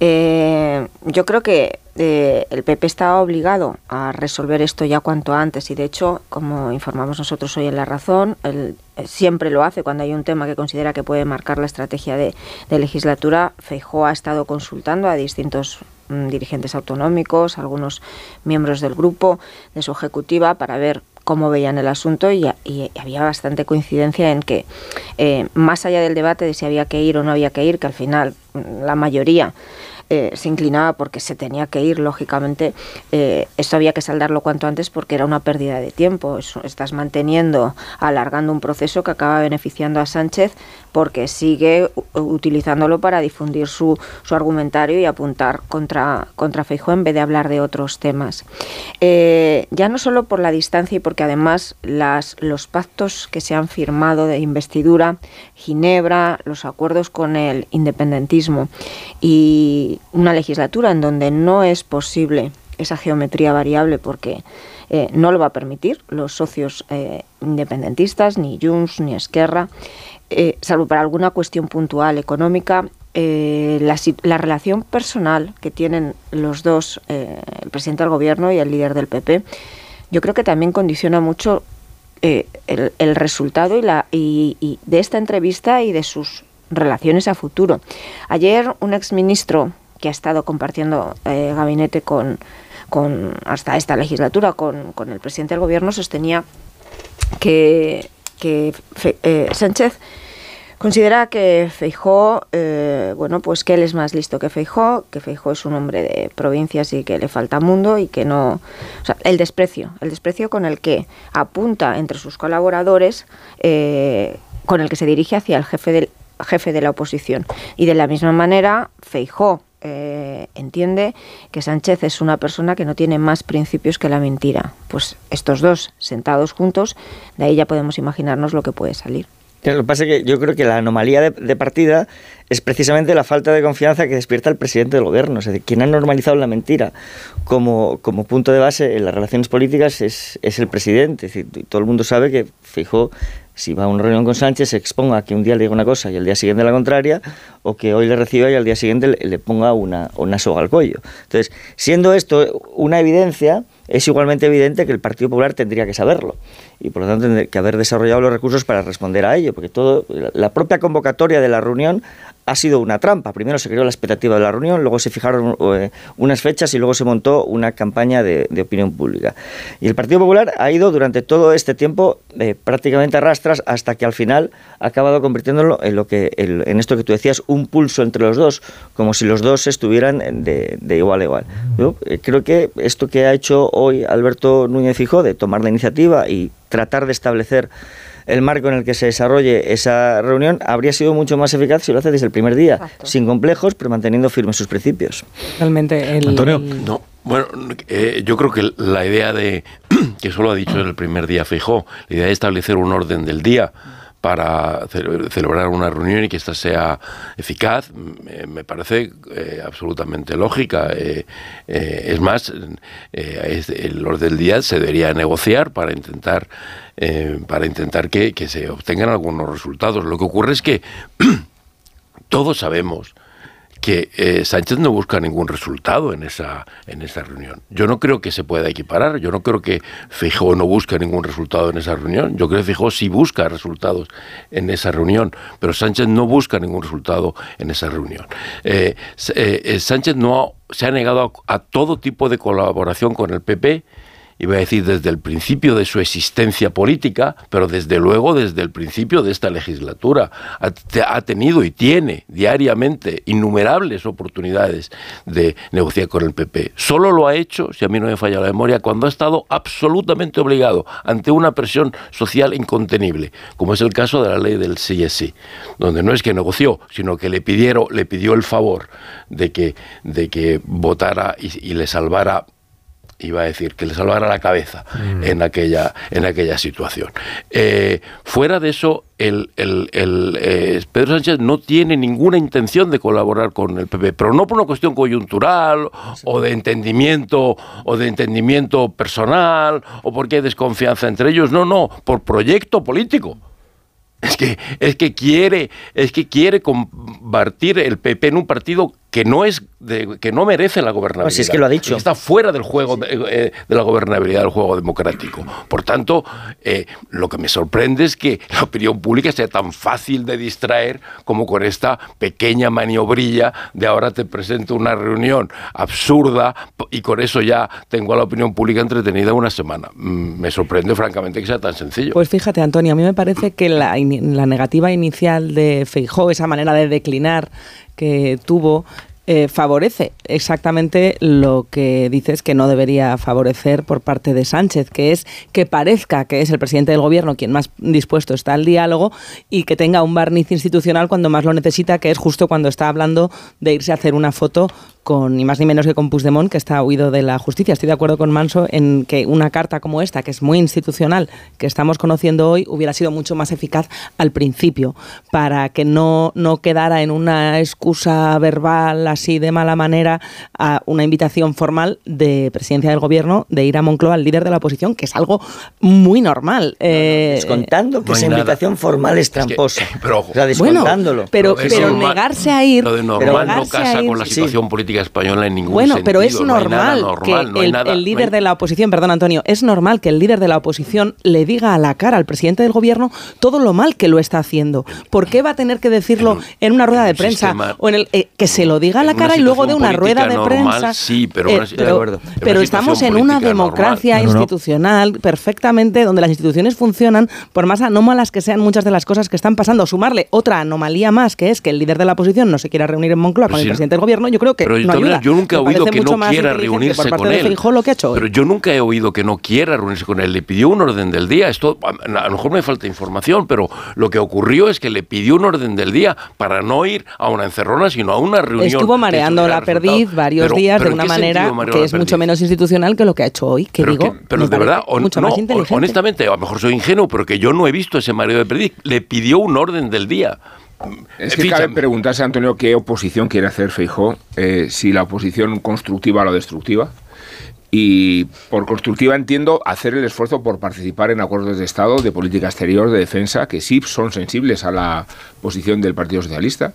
Eh, yo creo que eh, el PP está obligado a resolver esto ya cuanto antes y de hecho, como informamos nosotros hoy en La Razón, él eh, siempre lo hace cuando hay un tema que considera que puede marcar la estrategia de, de legislatura. Feijóo ha estado consultando a distintos mm, dirigentes autonómicos, algunos miembros del grupo, de su ejecutiva, para ver cómo veían el asunto y, y había bastante coincidencia en que, eh, más allá del debate de si había que ir o no había que ir, que al final la mayoría eh, se inclinaba porque se tenía que ir, lógicamente, eh, esto había que saldarlo cuanto antes porque era una pérdida de tiempo. Estás manteniendo, alargando un proceso que acaba beneficiando a Sánchez porque sigue utilizándolo para difundir su, su argumentario y apuntar contra, contra Feijóo en vez de hablar de otros temas. Eh, ya no solo por la distancia y porque además las, los pactos que se han firmado de investidura, Ginebra, los acuerdos con el independentismo y una legislatura en donde no es posible esa geometría variable porque eh, no lo va a permitir los socios eh, independentistas, ni Junts, ni Esquerra, eh, salvo para alguna cuestión puntual económica, la, relación personal que tienen los dos, el presidente del gobierno y el líder del PP, yo creo que también condiciona mucho el, resultado y la, y de esta entrevista y de sus relaciones a futuro. Ayer un exministro que ha estado compartiendo eh, gabinete con, con hasta esta legislatura con, con el presidente del gobierno sostenía que, que eh, Sánchez considera que Feijó, eh, bueno, pues que él es más listo que Feijó, que Feijó es un hombre de provincias y que le falta mundo y que no, o sea, el desprecio, el desprecio con el que apunta entre sus colaboradores, con el que se dirige hacia el jefe del jefe de la oposición. Y de la misma manera Feijó eh, entiende que Sánchez es una persona que no tiene más principios que la mentira. Pues estos dos sentados juntos, de ahí ya podemos imaginarnos lo que puede salir. Lo que pasa es que yo creo que la anomalía de, partida es precisamente la falta de confianza que despierta el presidente del gobierno. Es decir, quien ha normalizado la mentira como, como punto de base en las relaciones políticas es, es el presidente. Es decir, todo el mundo sabe que Fijó, si va a una reunión con Sánchez, se exponga que un día le diga una cosa y al día siguiente la contraria, o que hoy le reciba y al día siguiente le, le ponga una, una soga al cuello. Entonces, siendo esto una evidencia, es igualmente evidente que el Partido Popular tendría que saberlo y por lo tanto tendría que haber desarrollado los recursos para responder a ello, porque todo la propia convocatoria de la reunión ha sido una trampa. Primero se creó la expectativa de la reunión, luego se fijaron eh, unas fechas y luego se montó una campaña de, opinión pública. Y el Partido Popular ha ido durante todo este tiempo eh, prácticamente a rastras hasta que al final ha acabado convirtiéndolo en lo que en esto que tú decías un pulso entre los dos, como si los dos estuvieran de, igual a igual. Eh, creo que esto que ha hecho hoy Alberto Núñez Fijó de tomar la iniciativa y tratar de establecer el marco en el que se desarrolle esa reunión habría sido mucho más eficaz si lo hace desde el primer día, sin complejos, pero manteniendo firmes sus principios. Realmente el, No, bueno, eh, yo creo que la idea de, que solo ha dicho el primer día Fijó, la idea de establecer un orden del día para ce- celebrar una reunión y que ésta sea eficaz, me, parece eh, absolutamente lógica. Eh, eh, es más, el orden del día se debería negociar para intentar, para intentar que, que se obtengan algunos resultados. Lo que ocurre es que todos sabemos que eh, Sánchez no busca ningún resultado en esa, en esa reunión. Yo no creo que se pueda equiparar, yo no creo que Feijóo no busque ningún resultado en esa reunión, yo creo que Feijóo sí busca resultados en esa reunión, pero Sánchez no busca ningún resultado en esa reunión. Eh, eh, Sánchez no ha- se ha negado a todo tipo de colaboración con el PP, iba a decir desde el principio de su existencia política, pero desde luego desde el principio de esta legislatura. Ha, te- ha tenido y tiene diariamente innumerables oportunidades de negociar con el PP. Solo lo ha hecho, si a mí no me falla la memoria, cuando ha estado absolutamente obligado ante una presión social incontenible, como es el caso de la ley del sí, donde no es que negoció, sino que le pidieron, le pidió el favor de que, de que votara y le salvara iba a decir, que le salvara la cabeza en, aquella, en aquella situación. Eh, fuera de eso, el, el- el, eh, Pedro Sánchez no tiene ninguna intención de colaborar con el PP, pero no por una cuestión coyuntural o de entendimiento o de entendimiento personal o porque hay desconfianza entre ellos, no, no, por proyecto político. Es que, es que quiere, es que quiere convertir el PP en un partido que no es de- que no merece la gobernabilidad. Pues si es que lo ha dicho. Está fuera del juego de, eh, de la gobernabilidad del juego democrático. Por tanto, eh, lo que me sorprende es que la opinión pública sea tan fácil de distraer como con esta pequeña maniobrilla de ahora te presento una reunión absurda y con eso ya tengo a la opinión pública entretenida una semana. Mm, Me sorprende francamente que sea tan sencillo. Pues fíjate, Antonio, a mí me parece que la, la negativa inicial de Feijó, esa manera de declinar que tuvo, eh, favorece exactamente lo que dices que no debería favorecer por parte de Sánchez, que es que parezca que es el presidente del gobierno quien más dispuesto está al diálogo y que tenga un barniz institucional cuando más lo necesita, que es justo cuando está hablando de irse a hacer una foto con ni más ni menos que con Puigdemont, que está huido de la justicia. Estoy de acuerdo con Manso en que una carta como esta, que es muy institucional, que estamos conociendo hoy, hubiera sido mucho más eficaz al principio, para que no, no quedara en una excusa verbal así de mala manera a una invitación formal de presidencia del gobierno de ir a Moncloa al líder de la oposición, que es algo muy normal. Eh, Descontando que No esa nada. invitación formal es tramposa. pero ojo. o sea, descontándolo. pero, pero normal- negarse a ir... Lo de normal no casa ir- con la situación política española en ningún Bueno, sentido. pero es no normal, normal, que no el, nada- el no líder hay- de la oposición, perdón Antonio, es normal que el líder de la oposición le diga a la cara al presidente del gobierno todo lo mal que lo está haciendo. ¿Por qué va a tener que decirlo en, una rueda de prensa sistema- o en el eh, que se lo diga a la cara y luego de una rueda de normal, prensa? sí, pero Eh, pero, pero estamos en una democracia normal. No, no, no. institucional perfectamente donde las instituciones funcionan por más anómalas que sean muchas de las cosas que están pasando. Sumarle otra anomalía más que es que el líder de la oposición no se quiera reunir en Moncloa con el si- presidente del gobierno, yo creo que Pero no ayuda. yo nunca he oído que no quiera reunirse con él. Lo que ha hecho. Pero yo nunca he oído que no quiera reunirse con él. Le pidió un orden del día. Esto a, lo mejor me falta información, pero lo que ocurrió es que le pidió un orden del día para no ir a una encerrona, sino a una reunión. Estuvo mareando la perdiz varios Pero- días pero de ¿en una manera que es mucho menos institucional que lo que ha hecho hoy. Que Pero, digo, que- pero de verdad, hon- mucho no, más inteligente. honestamente, a lo mejor soy ingenuo, pero que yo no he visto ese mareo de perdiz. Le pidió un orden del día. Es En que cabe se- preguntarse, Antonio, qué oposición quiere hacer Feijó, eh, si la oposición constructiva o la destructiva. Y por constructiva entiendo hacer el esfuerzo por participar en acuerdos de Estado, de política exterior, de defensa, que sí son sensibles a la posición del Partido Socialista.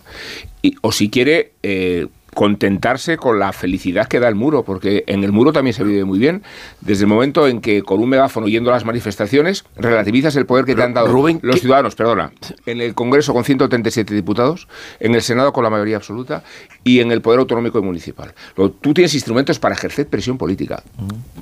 Y, o si quiere eh, contentarse con la felicidad que da el muro, porque en el muro también se vive muy bien. Desde el momento en que con un megáfono yendo a las manifestaciones relativizas el poder que te han dado los ciudadanos, perdona, en el Congreso con 137 diputados, en el Senado con la mayoría absoluta y en el Poder Autonómico y Municipal. Tú tienes instrumentos para ejercer presión política.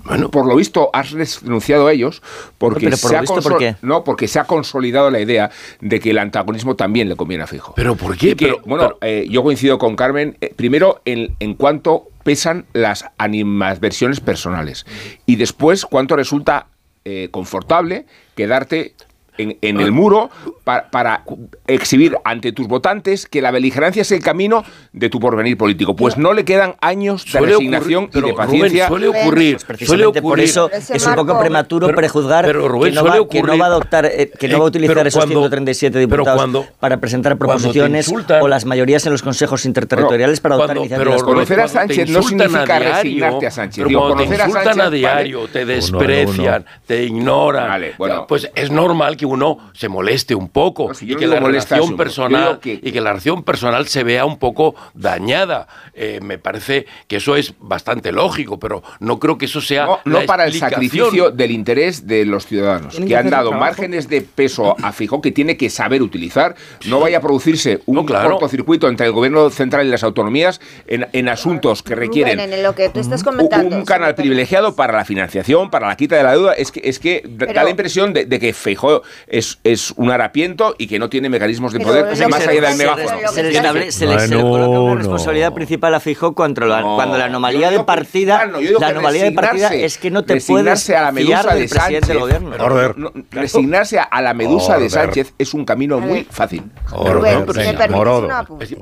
Bueno, por lo visto has renunciado a ellos porque Pero por se ha visto, consol- ¿por qué? no, porque se ha consolidado la idea de que el antagonismo también le conviene a Fijo. ¿Pero por qué? Que, Pero- bueno, eh, yo coincido con Carmen, eh, primero en, en cuanto pesan las animadversiones personales. Y después cuánto resulta eh, confortable quedarte en, en el muro pa- para exhibir ante tus votantes que la beligerancia es el camino de tu porvenir político. Pues no le quedan años de Suele resignación ocurrir, pero, y de Rubén, paciencia. suele ocurrir, Pues precisamente por eso es un poco prematuro Pero- prejuzgar pero, Rubén, que, no suele va, que no ocurrir- va a adoptar, eh, que no va a Eh, utilizar esos cuando- 137 pero diputados cuando- para presentar proposiciones insultan- o las mayorías en los consejos interterritoriales para adoptar Cuando- iniciativas. pero, Rubén, Conocer a Sánchez no insultan significa a diario, resignarte a Sánchez. Pero Digo, te conocer a insultan Sánchez, a vale. diario, te Uno, desprecian, te ignoran, bueno. pues es normal que uno se moleste un poco si y que la relación personal que- y que la relación personal se vea un poco dañada. Eh, me parece que eso es bastante lógico, pero no creo que eso sea No, no la para el sacrificio del interés de los ciudadanos, que que han dado márgenes de peso a Fijó que tiene que saber utilizar. No vaya a producirse un claro. cortocircuito entre el gobierno central y las autonomías en, en asuntos que requieren Rubén, en lo que tú estás un, comentando. un canal privilegiado para la financiación, para la quita de la deuda. Es que, es que da- la impresión de, de que Feijóo es, es un harapiento y que no tiene mecanismos de poder más allá del se- megáfono. Se le, estable- se le- se le coloca una responsabilidad principal a Fijó cuando la, No, cuando la yo anomalía digo de partida, la anomalía de partida resignarse- es que no te puedes resignarse a la fiar medusa del de presidente Sánchez. del gobierno. No, no, no, resignarse a la medusa de Order. Sánchez es un camino muy fácil. Rubén, ¿me permites un apunte?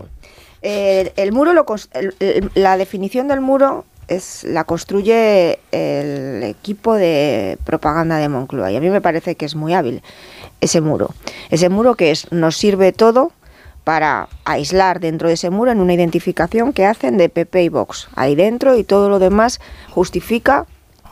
Eh, el muro, lo el- la definición del muro es la construye el equipo de propaganda de Moncloa y a mí me parece que es muy hábil ese muro. Ese muro que es nos sirve todo para aislar dentro de ese muro en una identificación que hacen de PP y Vox ahí dentro y todo lo demás justifica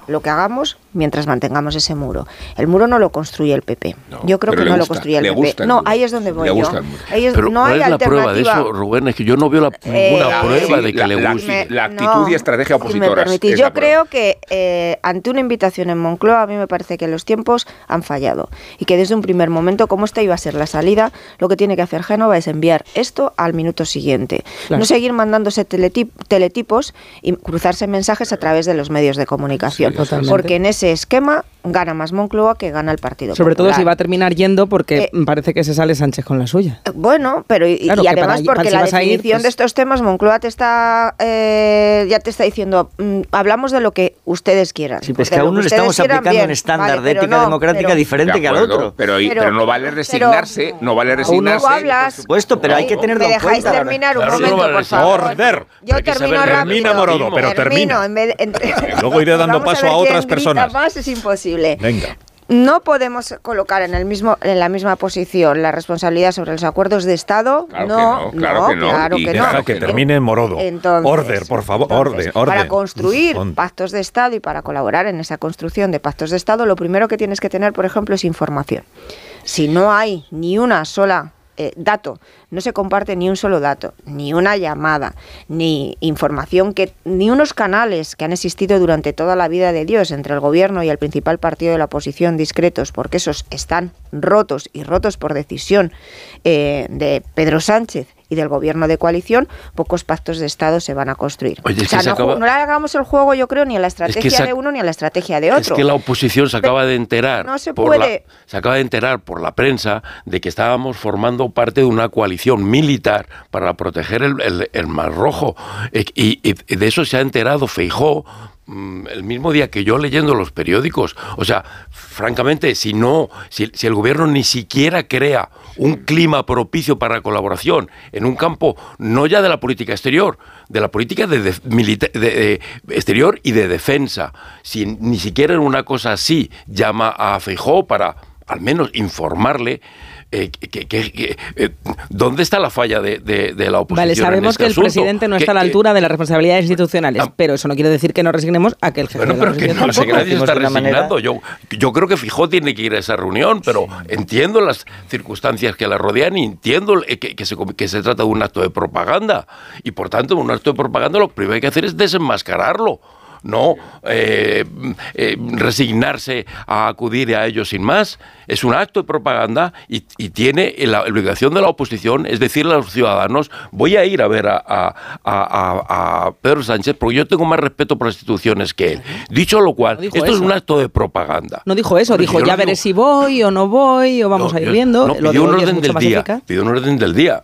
lo que hagamos mientras mantengamos ese muro. El muro no lo construye el PP. Yo creo que no lo construye el le PP. gusta el no, muro. ahí es donde voy Le yo. gusta el muro. Ahí es- Pero no ¿cuál hay es la prueba de alternativa. eso, Rubén? Es que yo no veo la, Eh, ninguna prueba sí, de que la- le guste. la actitud y estrategia Si permitís, es yo prueba. creo que eh, ante una invitación en Moncloa a mí me parece que los tiempos han fallado y que desde un primer momento, como esta iba a ser la salida, lo que tiene que hacer Génova es enviar esto al minuto siguiente. Claro. No seguir mandándose teletip- teletipos y cruzarse mensajes a través de los medios de comunicación. Sí, porque en ese esquema gana más Moncloa que gana el Partido Sobre todo si va a terminar yendo porque Eh, parece que se sale Sánchez con la suya. Bueno, pero y, Claro, y que además para- porque si la ir, definición pues- de estos temas, Moncloa te está, eh, ya te está diciendo, mm, hablamos de lo que ustedes quieran. Sí, pues que a uno le estamos aplicando bien, un estándar vale, de ética no, democrática pero- diferente De que al otro. Pero, Pero- pero no vale resignarse, no vale resignarse. Hablas. Por supuesto, pero hay que tenerlo ¿Me dejáis cuenta. terminar un momento, no por favor? Yo termino rápido. Termina, Morodo, pero Termino, termina. en vez de- entre- Luego iré dando paso a otras personas. Más es imposible. Venga. No podemos colocar en el mismo en la misma posición la responsabilidad sobre los acuerdos de Estado. Claro que no, no, claro que no. claro Y que Deja no. que termine Morodo. Entonces, Order, por favor. entonces, orden, orden. Para construir pactos de Estado y para colaborar en esa construcción de pactos de Estado, lo primero que tienes que tener, por ejemplo, es información. Si no hay ni una sola eh, dato, no se comparte ni un solo dato, ni una llamada, ni información que, ni unos canales que han existido durante toda la vida de Dios entre el gobierno y el principal partido de la oposición discretos, porque esos están rotos y rotos por decisión eh, de Pedro Sánchez y del gobierno de coalición, pocos pactos de Estado se van a construir. Oye, o sea, se no, acaba- ju- no le hagamos el juego, yo creo, ni a la estrategia de uno ni a la estrategia de otro. Es que la oposición se acaba de enterar. No se puede. la- se acaba de enterar por la prensa de que estábamos formando parte de una coalición militar para proteger el, el- el Mar Rojo. Y, y de eso se ha enterado Feijó mm, el mismo día que yo leyendo los periódicos. O sea, francamente, si no, si, si el gobierno ni siquiera crea un clima propicio para la colaboración en un campo no ya de la política exterior, de la política de, milita- de- de exterior y de defensa, si ni siquiera en una cosa así llama a Feijó para al menos informarle, eh, que- que- que- eh, ¿dónde está la falla de, de- de la oposición? Vale, en sabemos este que el asunto? presidente no está a la altura de las responsabilidades institucionales, pero eso no quiere decir que nos resignemos a que el jefe Bueno, de la pero que oposición no nadie está resignando. Yo, yo creo que Fijó tiene que ir a esa reunión, pero entiendo las circunstancias que la rodean y entiendo eh, que, que se, que se trata de un acto de propaganda. Y por tanto, un acto de propaganda lo primero que hay que hacer es desenmascararlo. No eh, eh, resignarse a acudir a ello sin más. Es un acto de propaganda y, y tiene la obligación de la oposición, es decirle a los ciudadanos, voy a ir a ver a, a- a- a Pedro Sánchez porque yo tengo más respeto por las instituciones que él. Dicho lo cual, esto es un acto de propaganda. No dijo eso, Pero dijo ya veré digo- si voy o no voy o vamos a ir viendo. no, Lo pidió un orden del día. Pidió un orden del día.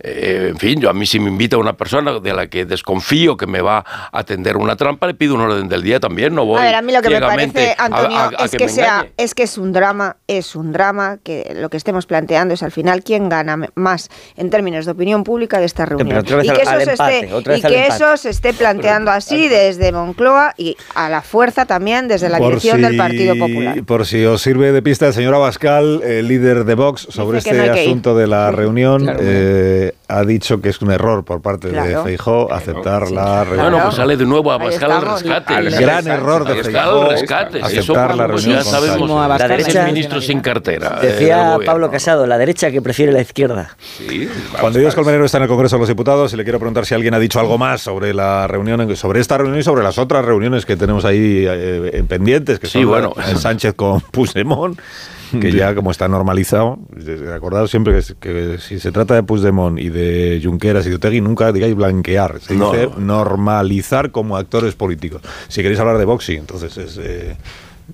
Eh, en fin, yo a mí si me invita una persona de la que desconfío que me va a atender una trampa, le pido un orden del día también. No voy A ver, a mí lo que me parece, a- Antonio, a- a es que sea, engañe. es que es un drama, es un drama, que lo que estemos planteando es al final quién gana más en términos de opinión pública de esta reunión. pero y al- que, eso, al se empate, esté, otra vez y al que empate. eso se esté planteando así desde Moncloa y a la fuerza también desde la dirección del Partido Popular. Por si os sirve de pista, el señor Abascal, el líder de Vox, sobre Dice este no ir. asunto de la reunión, Claro. eh, ha dicho que es un error por parte de. Feijó aceptar la reunión. Bueno, pues sale de nuevo a Ahí Abascal al estamos. Rescate. Al gran error de al rescate. aceptar Eso, la pues, reunión ya con sabemos. La es derecha- el ministro sin cartera. eh, Decía. Pablo Casado, la derecha que prefiere la izquierda. Cuando Dios Colmenero está en el Congreso de los Diputados, y le quiero preguntar si alguien ha dicho algo más sobre la reunión, sobre esta reunión y sobre las otras reuniones que tenemos ahí eh, en pendientes, que Sí, son bueno. Sánchez con Puigdemont, que ya como está normalizado, acordaos siempre que, que si se trata de Puigdemont y de Junqueras y de Otegui, nunca digáis blanquear, se No, dice no. normalizar como actores políticos. Si queréis hablar de boxing, entonces es... eh,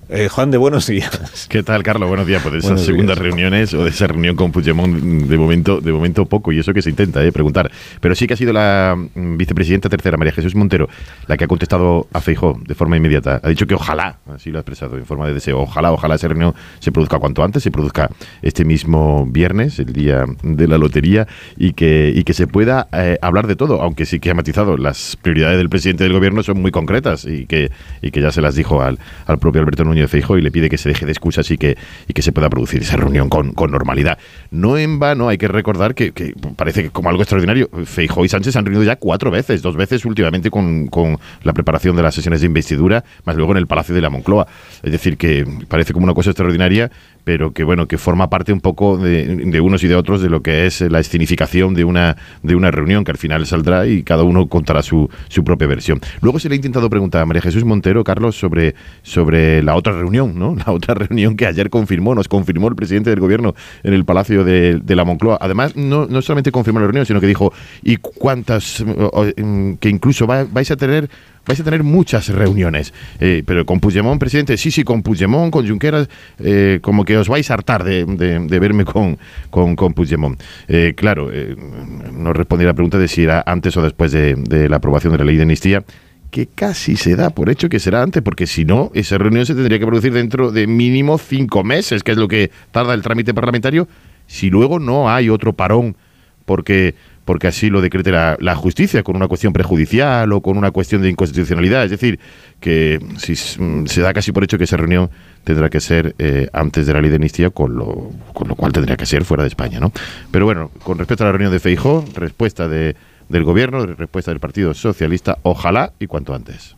eh, Juan de Buenos Días. ¿Qué tal, Carlos? Buenos días. Pues de esas Buenos segundas días. reuniones o de esa reunión con Puigdemont, de momento, de momento poco, y eso que se intenta eh, preguntar. Pero sí que ha sido la mm, vicepresidenta tercera, María Jesús Montero, la que ha contestado a Feijó de forma inmediata. Ha dicho que ojalá, así lo ha expresado en forma de deseo, ojalá, ojalá esa reunión se produzca cuanto antes, se produzca este mismo viernes, el día de la lotería, y que, y que se pueda eh, hablar de todo, aunque sí que ha matizado, las prioridades del presidente del gobierno son muy concretas y que, y que ya se las dijo al, al propio Alberto Núñez y le pide que se deje de excusas y que, y que se pueda producir esa reunión con, con normalidad. No en vano hay que recordar que, que parece que como algo extraordinario, Feijóo y Sánchez se han reunido ya cuatro veces, dos veces últimamente con, con la preparación de las sesiones de investidura, más luego en el Palacio de la Moncloa. Es decir, que parece como una cosa extraordinaria, pero que bueno, que forma parte un poco de, de unos y de otros de lo que es la escenificación de una, de una reunión que al final saldrá y cada uno contará su, su propia versión. Luego se le ha intentado preguntar a María Jesús Montero, Carlos, sobre, sobre la otra reunión, ¿no? La otra reunión que ayer confirmó, nos confirmó el presidente del gobierno en el Palacio de, de la Moncloa. Además, no, no solamente confirmó la reunión, sino que dijo, ¿y cuántas? em, que incluso va- vais a tener vais a tener muchas reuniones. Eh, pero con Puigdemont, presidente, sí, sí, con Puigdemont, con Junqueras, eh, como que os vais a hartar de, verme con, con, Puigdemont. Eh, claro, no respondí a la pregunta de si era antes o después de, de la aprobación de la ley de amnistía que casi se da por hecho que será antes, porque si no, esa reunión se tendría que producir dentro de mínimo cinco meses, que es lo que tarda el trámite parlamentario, si luego no hay otro parón, porque porque así lo decrete la, justicia, con una cuestión prejudicial o con una cuestión de inconstitucionalidad. Es decir, que si mm, se da casi por hecho que esa reunión tendrá que ser eh, antes de la ley de amnistía, con lo, con lo cual tendría que ser fuera de España. ¿no? Pero bueno, con respecto a la reunión de Feijó, respuesta de, del Gobierno, respuesta del Partido Socialista, ojalá y cuanto antes.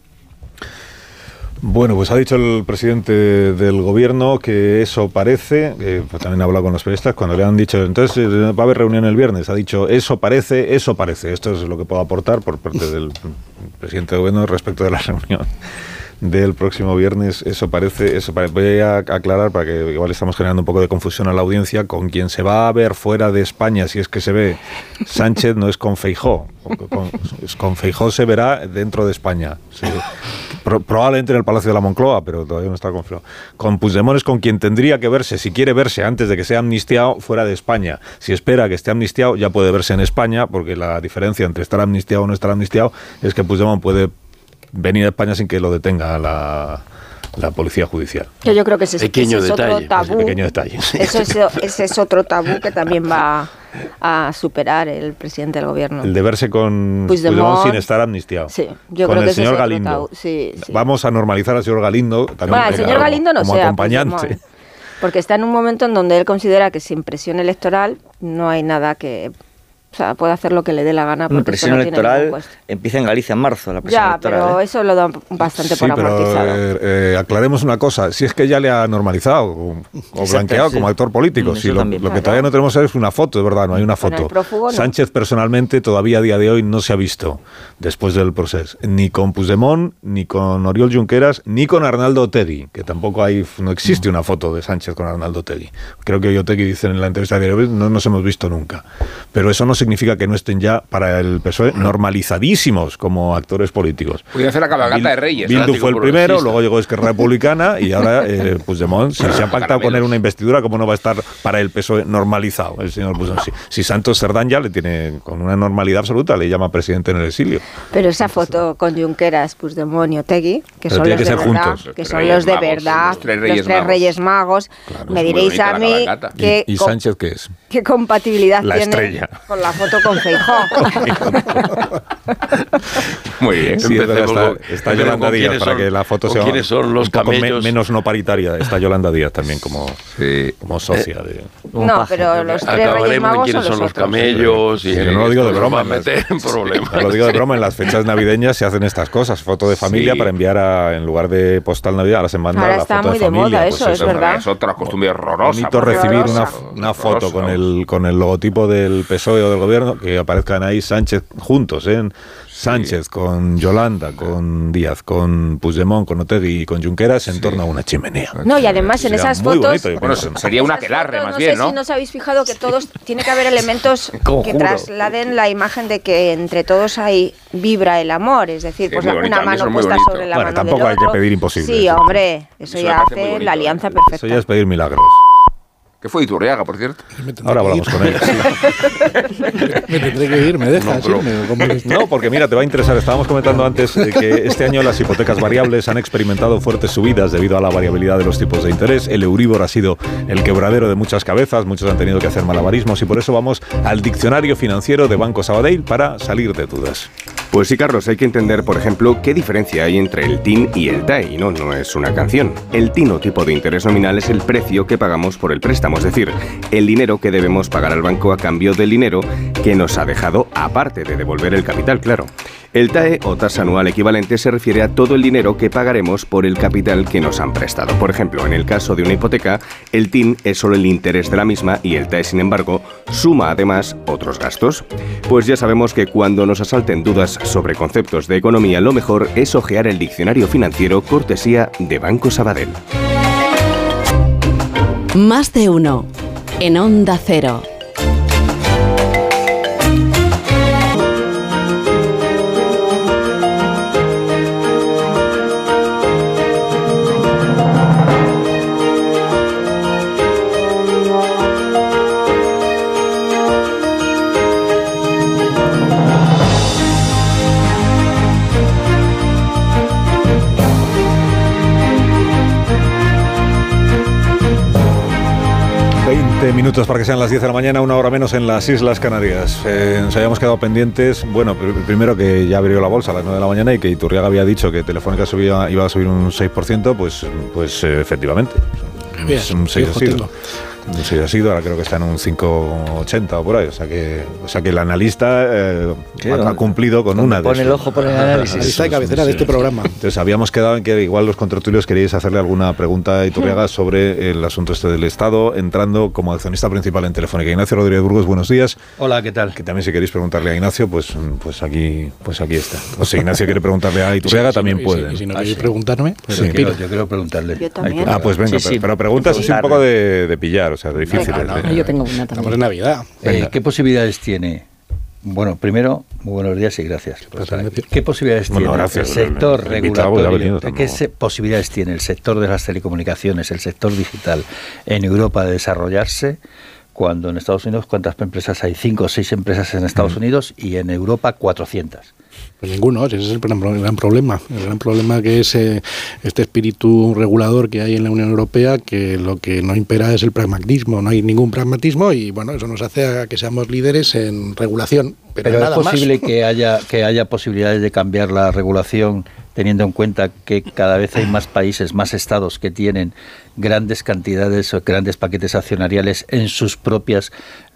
Bueno, pues ha dicho el presidente del gobierno que eso parece, que pues también ha hablado con los periodistas, cuando le han dicho, entonces eh, va a haber reunión el viernes, ha dicho, eso parece, eso parece. Esto es lo que puedo aportar por parte del presidente del gobierno respecto de la reunión del próximo viernes. Eso parece, eso parece. Voy a aclarar para que igual estamos generando un poco de confusión a la audiencia. Con quien se va a ver fuera de España, si es que se ve Sánchez, no es con Feijó. Con, con- Feijó se verá dentro de España. Probablemente en el Palacio de la Moncloa, pero todavía no está confirmado. Con Puigdemont es con quien tendría que verse, si quiere verse antes de que sea amnistiado, fuera de España. Si espera que esté amnistiado, ya puede verse en España, porque la diferencia entre estar amnistiado o no estar amnistiado es que Puigdemont puede venir a España sin que lo detenga la, la policía judicial. Que yo creo que ese, Pequeño ese es otro tabú. pequeño detalle. Eso es, ese es otro tabú que también va a superar el presidente del gobierno. El de verse con Puigdemont. Puigdemont sin estar amnistiado. Sí, yo con creo el que es señor Galindo. Sí, sí. Vamos a normalizar al señor Galindo también Bueno, el como- señor Galindo no como sea acompañante. Puigdemont. Porque está en un momento en donde él considera que sin presión electoral no hay nada que... O sea, puede hacer lo que le dé la gana La presión no electoral empieza en Galicia en marzo, la presión Ya, electoral. pero ¿eh? eso lo da bastante Sí, por pero amortizado. eh, eh, aclaremos una cosa. Si es que ya le ha normalizado o, o blanqueado sí. como actor político. Mm, Si lo, lo que todavía no tenemos es una foto, de verdad, no hay una foto. prófugo, no. Sánchez personalmente todavía a día de hoy no se ha visto después del proceso. Ni con Puigdemont, ni con Oriol Junqueras, ni con Arnaldo Otegi, que tampoco hay, no existe una foto de Sánchez con Arnaldo Otegi. Creo que Otegi dice en la entrevista de hoy, no nos hemos visto nunca. Pero eso no significa que no estén ya para el PSOE normalizadísimos como actores políticos. Podría hacer la cabalgata de Reyes. Bildu fue el primero, luego llegó Esquerra Republicana y ahora eh, Puigdemont, si se ha pactado con él una investidura, ¿cómo no va a estar para el PSOE normalizado el señor Puigdemont? Si, si Santos Cerdán ya le tiene con una normalidad absoluta, le llama presidente en el exilio. Pero esa foto con Junqueras, Puigdemont y Otegui, que Pero son los que de verdad, juntos. que Los son los de Magos, verdad, los tres Reyes los tres Magos. Reyes Magos, me diréis a mí qué, ¿Y, Sánchez qué es? qué compatibilidad La tiene estrella. con la foto con Feijóo. Muy bien. Sí, está, está Yolanda Díaz para son- que la foto sea quiénes son los un poco me- camellos. menos no paritaria. Está Yolanda Díaz también como, como socia de... No, pero los tres Reyes Magos quiénes son los los camellos y Sí, yo no lo digo de broma. a meter en problemas. No lo digo de broma, en las fechas navideñas se hacen estas cosas, foto de familia Sí. para enviar a, en lugar de postal navidad, ahora se manda Ahora la está foto muy de de familia. moda pues eso, es verdad. Es otra costumbre horrorosa. Bonito recibir una, foto con el, con el logotipo del PSOE o del gobierno, que aparezcan ahí Sánchez juntos, ¿eh? Sánchez con Yolanda, con Díaz, con Puigdemont, con Otegi y con Junqueras en torno a una chimenea. No, y además en esas fotos... Bueno, pienso. sería una aquelarre más no bien, sé ¿no? si no os habéis fijado que todos tiene que haber elementos que trasladen la imagen de que entre todos ahí vibra el amor, es decir, Sí, pues bonito, una eso mano puesta bonito. sobre la Bueno, mano tampoco del hay que otro. pedir imposibles. Sí, hombre, eso, Eso ya hace bonito. la alianza Eso perfecta. ya es pedir milagros. ¿Qué fue Iturriaga, por cierto? Ahora hablamos con él. Me tendré que ir, me dejas No. No, porque mira, te va a interesar. Estábamos comentando antes eh, que este año las hipotecas variables han experimentado fuertes subidas debido a la variabilidad de los tipos de interés. El Euribor ha sido el quebradero de muchas cabezas, muchos han tenido que hacer malabarismos y por eso vamos al diccionario financiero de Banco Sabadell para salir de dudas. Pues sí, Carlos, hay que entender, por ejemplo, qué diferencia hay entre el TIN y el TAE, y no, no es una canción. El TIN o tipo de interés nominal es el precio que pagamos por el préstamo, es decir, el dinero que debemos pagar al banco a cambio del dinero que nos ha dejado, aparte de devolver el capital, claro. El TAE o tasa anual equivalente se refiere a todo el dinero que pagaremos por el capital que nos han prestado. Por ejemplo, en el caso de una hipoteca, el TIN es solo el interés de la misma y el TAE, sin embargo, suma además otros gastos. Pues ya sabemos que cuando nos asalten dudas sobre conceptos de economía, lo mejor es ojear el diccionario financiero cortesía de Banco Sabadell. Más de uno. En Onda Cero. Minutos para que sean las 10 de la mañana, una hora menos en las Islas Canarias. Eh, nos habíamos quedado pendientes, bueno, pr- primero que ya abrió la bolsa a las 9 de la mañana y que Iturriaga había dicho que Telefónica subía, iba a subir un 6%, pues, pues eh, efectivamente. Bien, Es un 6 ha 6 ha sido, ahora creo que está en un 5,80 o por ahí. O sea que, o sea que el analista eh, ha, ha cumplido con una de Pone el ojo por el análisis. Analista de cabecera de este programa. entonces habíamos quedado en que igual los contertulios queríais hacerle alguna pregunta a Iturriaga sobre el asunto este del Estado, entrando como accionista principal en Telefónica. Ignacio Rodríguez Burgos, buenos días. Hola, ¿qué tal? Que también si queréis preguntarle a Ignacio, pues, pues aquí, pues aquí está. O si Ignacio quiere preguntarle a Iturriaga, Sí, sí, también y si- puede. y si no Ah, queréis sí. preguntarme, pues Sí. Yo quiero, yo quiero preguntarle. Yo también. Ah, pues venga, Sí, sí. pero, pero preguntas así un poco de, de pillar, o sea, de difíciles. Venga. de- Ah, yo tengo una Estamos también. en Navidad. Eh. ¿Qué posibilidades tiene? Bueno, primero, muy buenos días y gracias por. ¿Qué posibilidades Bueno, tiene gracias. el sector El ha regulatorio? venido ¿Qué posibilidades tiene el sector de las telecomunicaciones, el sector digital en Europa de desarrollarse? Cuando en Estados Unidos, ¿cuántas empresas hay? Cinco o seis empresas en Estados Mm. Unidos y en Europa 400. Pues ninguno, ese es el gran, pro- gran problema. El gran problema que es eh, este espíritu regulador que hay en la Unión Europea, que lo que no impera es el pragmatismo, no hay ningún pragmatismo y bueno, eso nos hace a que seamos líderes en regulación. Pero, Pero, nada es posible más. que haya que haya posibilidades de cambiar la regulación teniendo en cuenta que cada vez hay más países, más estados que tienen grandes cantidades o grandes paquetes accionariales en sus propias,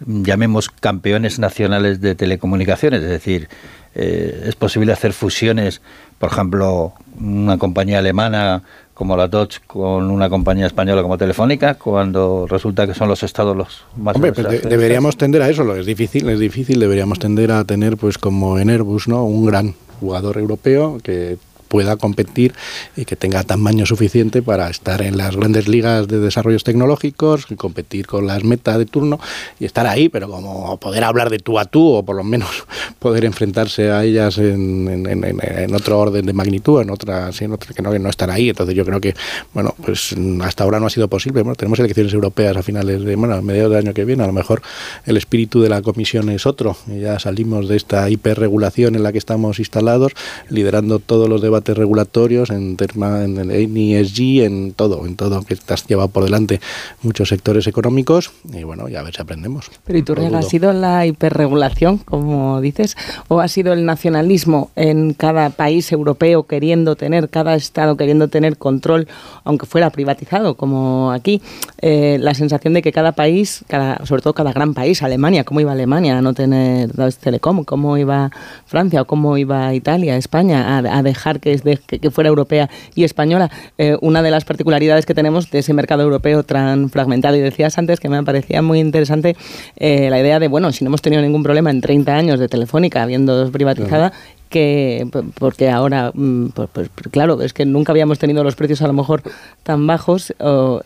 mm, llamemos, campeones nacionales de telecomunicaciones. Es decir, eh, es posible hacer fusiones, por ejemplo, una compañía alemana como la Dodge con una compañía española como Telefónica, cuando resulta que son los estados los más Hombre, pues de- deberíamos tender a eso, es difícil, es difícil, deberíamos tender a tener pues como en Airbus, ¿no? Un gran jugador europeo que pueda competir y que tenga tamaño suficiente para estar en las grandes ligas de desarrollos tecnológicos, competir con las metas de turno y estar ahí, pero como poder hablar de tú a tú o por lo menos poder enfrentarse a ellas en, en- otro orden de magnitud, en otra, en otra que no, que no estar ahí. Entonces yo creo que, bueno, pues hasta ahora no ha sido posible. Bueno, tenemos elecciones europeas a finales de, bueno, a mediados del año que viene. A lo mejor el espíritu de la comisión es otro. Ya salimos de esta hiperregulación en la que estamos instalados, liderando todos los debates regulatorios en, terma, en, en ESG, en todo, en todo que has llevado por delante muchos sectores económicos. Y bueno, ya a ver si aprendemos. Pero ¿y tú No ¿ha sido la hiperregulación, como dices, o ha sido el nacionalismo en cada país europeo queriendo tener, cada estado queriendo tener control, aunque fuera privatizado, como aquí? Eh, la sensación de que cada país, cada, sobre todo cada gran país, Alemania, ¿cómo iba Alemania a no tener Deutsche Telekom? ¿Cómo iba Francia o cómo iba Italia, España, a, a dejar que, que, fuera europea y española? Eh, una de las particularidades que tenemos de ese mercado europeo tan fragmentado, y decías antes que me parecía muy interesante eh, la idea de, bueno, si no hemos tenido ningún problema en 30 años de Telefónica habiendo privatizada, que porque ahora, mm, pues, pues, claro, es que nunca habíamos tenido los precios a lo mejor tan bajos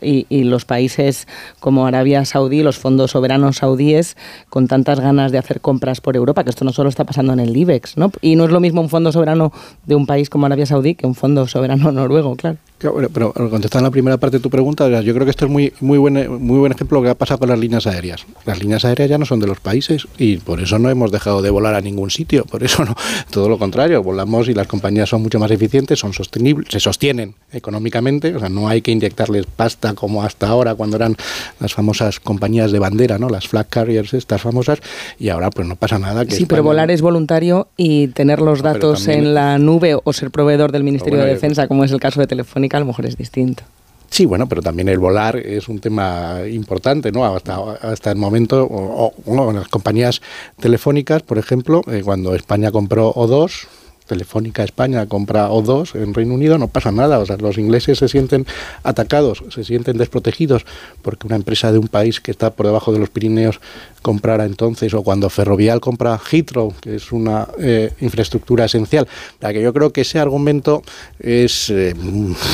y, los países como Arabia Saudí, los fondos soberanos saudíes, con tantas ganas de hacer compras por Europa, que esto no solo está pasando en el IBEX, ¿no? Y no es lo mismo un fondo soberano de un país como Arabia Saudí que un fondo soberano noruego, claro. Bueno, pero contestando la primera parte de tu pregunta, yo creo que esto es muy, muy, buen, muy buen ejemplo de lo que ha pasado con las líneas aéreas. Las líneas aéreas ya no son de los países y por eso no hemos dejado de volar a ningún sitio. Por eso no, todo lo contrario, volamos y las compañías son mucho más eficientes, son sostenibles, se sostienen económicamente, o sea, no hay que inyectarles pasta como hasta ahora cuando eran las famosas compañías de bandera, ¿no? Las flag carriers estas famosas y ahora pues no pasa nada. Que Sí, pero volar es voluntario y tener los pero datos también- en la nube o ser proveedor del Ministerio bueno, de Defensa, como es el caso de Telefónica, a lo mejor es distinto. Sí, bueno, pero también el volar es un tema importante, ¿no? Hasta, hasta el momento, o, o- bueno, las compañías telefónicas, por ejemplo, eh, cuando España compró O2, Telefónica España compra O2 en Reino Unido, no pasa nada. O sea, los ingleses se sienten atacados, se sienten desprotegidos porque una empresa de un país que está por debajo de los Pirineos comprara entonces, o cuando Ferrovial compra Heathrow, que es una eh, infraestructura esencial. Sea, que yo creo que ese argumento es, eh,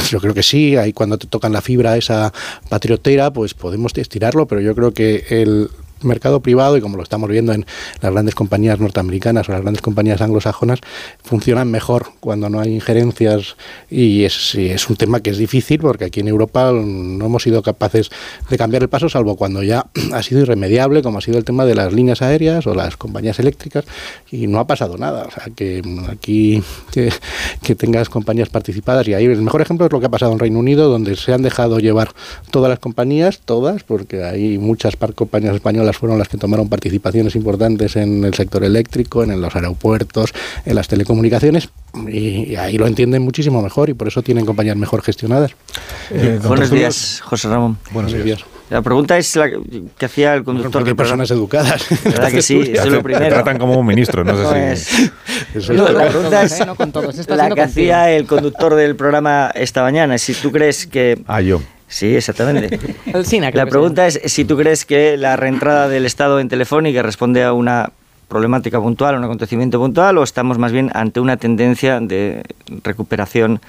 yo creo que sí, ahí cuando te tocan la fibra esa patriotera, pues podemos estirarlo, pero yo creo que el mercado privado y como lo estamos viendo en las grandes compañías norteamericanas o las grandes compañías anglosajonas funcionan mejor cuando no hay injerencias. Y es, un tema que es difícil porque aquí en Europa no hemos sido capaces de cambiar el paso salvo cuando ya ha sido irremediable como ha sido el tema de las líneas aéreas o las compañías eléctricas y no ha pasado nada. O sea que aquí que, que tengas compañías participadas y ahí el mejor ejemplo es lo que ha pasado en Reino Unido donde se han dejado llevar todas las compañías todas porque hay muchas compañías españolas fueron las que tomaron participaciones importantes en el sector eléctrico, en los aeropuertos, en las telecomunicaciones, y, y ahí lo entienden muchísimo mejor y por eso tienen compañías mejor gestionadas. Eh, buenos días, José Ramón. Buenos días. La pregunta es la que hacía el conductor Porque del programa. personas educadas. ¿Verdad que sí? Eso es lo primero. Te tratan como un ministro, no sé si... Eso No, es- la pregunta es ¿eh? No con todos, está la que contigo. hacía el conductor del programa esta mañana. Si tú crees que... Ah, yo. Sí, exactamente. La pregunta es si tú crees que la reentrada del Estado en Telefónica responde a una problemática puntual, a un acontecimiento puntual, o estamos más bien ante una tendencia de recuperación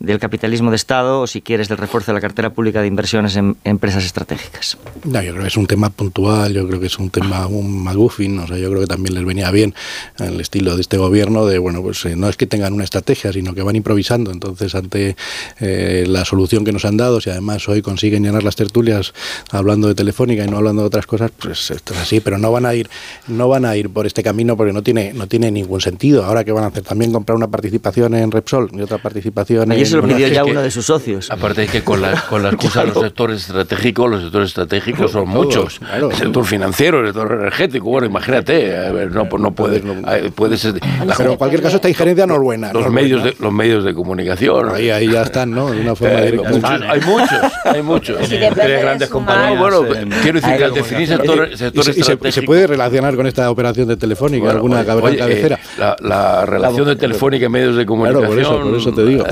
del capitalismo de Estado, o si quieres, del refuerzo de la cartera pública de inversiones en empresas estratégicas. No, yo creo que es un tema puntual, yo creo que es un tema, un McGuffin, o sea, yo creo que también les venía bien el estilo de este gobierno de, bueno, pues eh, no es que tengan una estrategia, sino que van improvisando. Entonces, ante eh, la solución que nos han dado, si además hoy consiguen llenar las tertulias hablando de Telefónica y no hablando de otras cosas, pues esto es así, pero no van a ir, no van a ir por este camino porque no tiene, no tiene ningún sentido. Ahora que van a hacer también comprar una participación en Repsol y otra participación en se lo pidió ya que- uno de sus socios. Aparte es que con la, con la excusa de los sectores estratégicos, los sectores estratégicos son Todos, muchos. claro. El sector financiero, el sector energético, bueno, imagínate, a ver, no, pues no puede, eh, puede ser... la- Pero en cualquier caso, esta injerencia no es buena. los no medios buena. de, los medios de comunicación. Ahí, ahí ya están, ¿no? De una forma Eh, directa. muchos- hay muchos, hay muchos. Sí, Tres de grandes compañías. Bueno, en- quiero decir que al definir comunicación. sectores, Y se- y se, puede relacionar con esta operación de Telefónica, Bueno, alguna oye, cabecera. eh, la, la relación de Telefónica y medios de Claro, comunicación, por eso, por eso te digo. eh,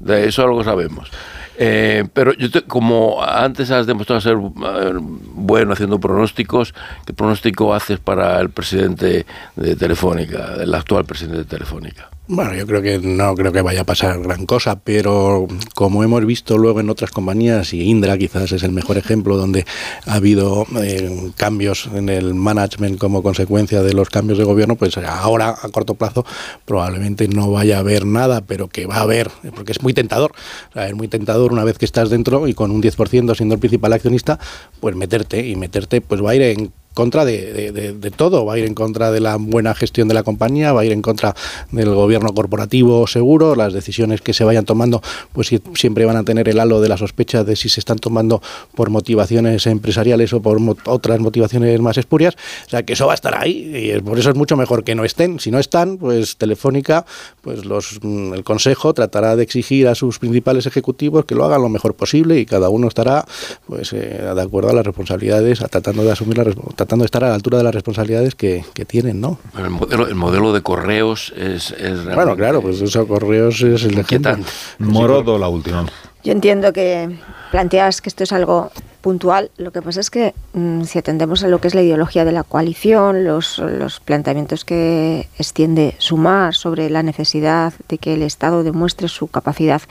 de eso algo sabemos. Eh, pero yo te- como antes has demostrado ser eh, bueno haciendo pronósticos, ¿qué pronóstico haces para el presidente de Telefónica, el actual presidente de Telefónica? Bueno, yo creo que no creo que vaya a pasar gran cosa, pero como hemos visto luego en otras compañías, y Indra quizás es el mejor ejemplo, donde ha habido eh, cambios en el management como consecuencia de los cambios de gobierno, pues ahora a corto plazo probablemente no vaya a haber nada, pero que va a haber, porque es muy tentador. Es muy tentador una vez que estás dentro y con un 10% siendo el principal accionista, pues meterte y meterte pues va a ir en contra de, todo, va a ir en contra de la buena gestión de la compañía, va a ir en contra del gobierno corporativo seguro, las decisiones que se vayan tomando pues si- siempre van a tener el halo de la sospecha de si se están tomando por motivaciones empresariales o por mo- otras motivaciones más espurias, o sea que eso va a estar ahí y por eso es mucho mejor que no estén, si no están, pues Telefónica, pues los mm, el consejo tratará de exigir a sus principales ejecutivos que lo hagan lo mejor posible y cada uno estará pues eh, de acuerdo a las responsabilidades, tratando de asumir las resp- tratando de estar a la altura de las responsabilidades que, que tienen, ¿no? El modelo, el modelo de correos es, es Bueno, claro, pues eso correos es el ejemplo. Morodo, la última. Yo entiendo que planteas que esto es algo puntual. Lo que pasa es que mm, si atendemos a lo que es la ideología de la coalición, los, los planteamientos que extiende Sumar sobre la necesidad de que el Estado demuestre su capacidad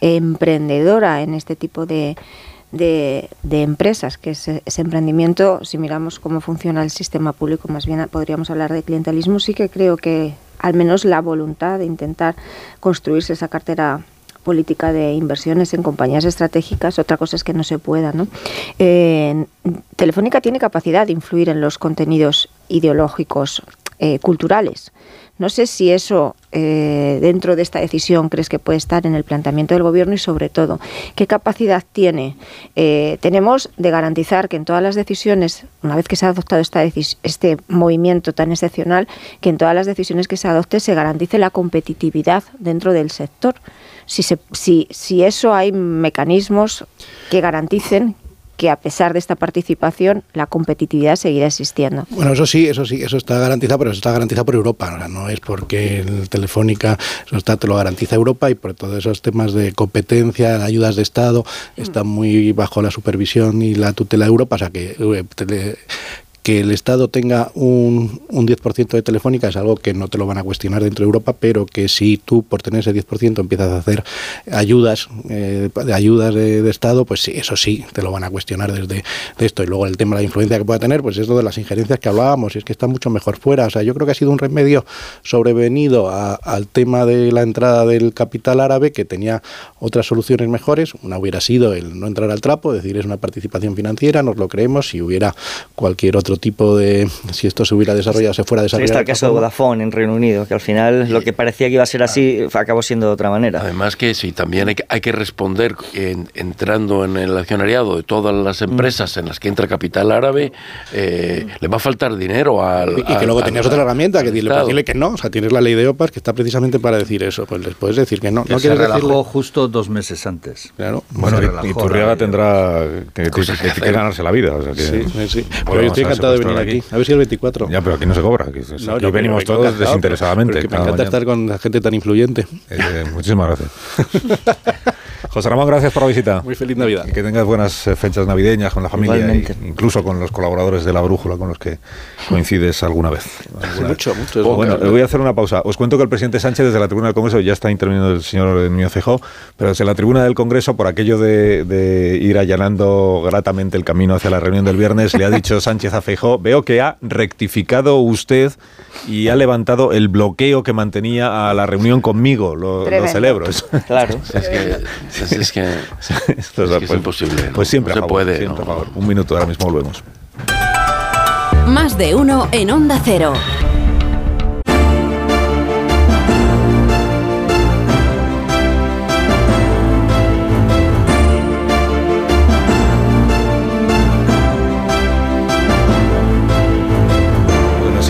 emprendedora en este tipo de, de, empresas, que es ese emprendimiento, si miramos cómo funciona el sistema público, más bien podríamos hablar de clientelismo, sí que creo que al menos la voluntad de intentar construirse esa cartera política de inversiones en compañías estratégicas, otra cosa es que no se pueda. ¿no? Eh, Telefónica tiene capacidad de influir en los contenidos ideológicos eh, culturales. No sé si eso eh, dentro de esta decisión crees que puede estar en el planteamiento del gobierno y sobre todo, ¿qué capacidad tiene? Eh, tenemos de garantizar que en todas las decisiones, una vez que se ha adoptado esta este movimiento tan excepcional, que en todas las decisiones que se adopte se garantice la competitividad dentro del sector. Si, se, si, si eso hay mecanismos que garanticen que a pesar de esta participación la competitividad seguirá existiendo. Bueno, eso sí, eso sí, eso está garantizado, pero eso está garantizado por Europa. o sea, no es porque el Telefónica eso está, te lo garantiza Europa y por todos esos temas de competencia, ayudas de Estado, están muy bajo la supervisión y la tutela de Europa. O sea que eh, que el Estado tenga un, un 10% de Telefónica es algo que no te lo van a cuestionar dentro de Europa, pero que si tú por tener ese 10% empiezas a hacer ayudas, eh, ayudas de, de Estado, pues sí, eso sí, te lo van a cuestionar desde de esto. Y luego el tema de la influencia que pueda tener, pues es lo de las injerencias que hablábamos, y es que está mucho mejor fuera. O sea, yo creo que ha sido un remedio sobrevenido a- al tema de la entrada del capital árabe, que tenía otras soluciones mejores. Una hubiera sido el no entrar al trapo, es decir, es una participación financiera, nos lo creemos, si hubiera cualquier otro tipo de, si esto se hubiera desarrollado, se fuera Sí, desarrollado. está de el caso de. Vodafone en Reino Unido, que al final lo que parecía que iba a ser así acabó siendo de otra manera. Además que sí, también hay que, hay que responder en- entrando en el accionariado de todas las empresas en las que entra capital árabe, eh, le va a faltar dinero al... Y que al- luego tenías otra herramienta, que pues dile que no. O sea, tienes la ley de OPAS que está precisamente para decir eso. Pues les puedes decir que no. Que no se quieres relajó decirle- justo dos meses antes. Claro. Bueno, y- y Turriaga tendrá que, que- que- que que ganarse la vida. o sea que- Sí, sí, sí. Pero yo estoy a encantado de venir secuestrar aquí. A ver si el 24. Ya, pero aquí no se cobra. Aquí, No, aquí no, venimos todos encanta, desinteresadamente. pero que me encanta mañana. estar con la gente tan influyente. Eh, muchísimas gracias. José Ramón, gracias por la visita. Muy feliz Navidad. Y que tengas buenas eh, fechas navideñas con la familia, Igualmente. e incluso con los colaboradores de la Brújula con los que coincides alguna vez. Alguna vez. mucho, mucho. Oh, bueno, voy a hacer una pausa. Os cuento que el presidente Sánchez desde la tribuna del Congreso, ya está interviniendo el señor Núñez Feijóo, pero desde la tribuna del Congreso, por aquello de, de ir allanando gratamente el camino hacia la reunión del viernes, le ha dicho Sánchez a Feijóo, veo que ha rectificado usted y ha levantado el bloqueo que mantenía a la reunión conmigo. Lo, lo celebro. Claro. Es que, es, es que, Esto es, es, imposible. ¿no? Pues siempre no a favor, se puede. Siempre no. favor. Un minuto, ahora mismo volvemos. Más de uno en Onda Cero.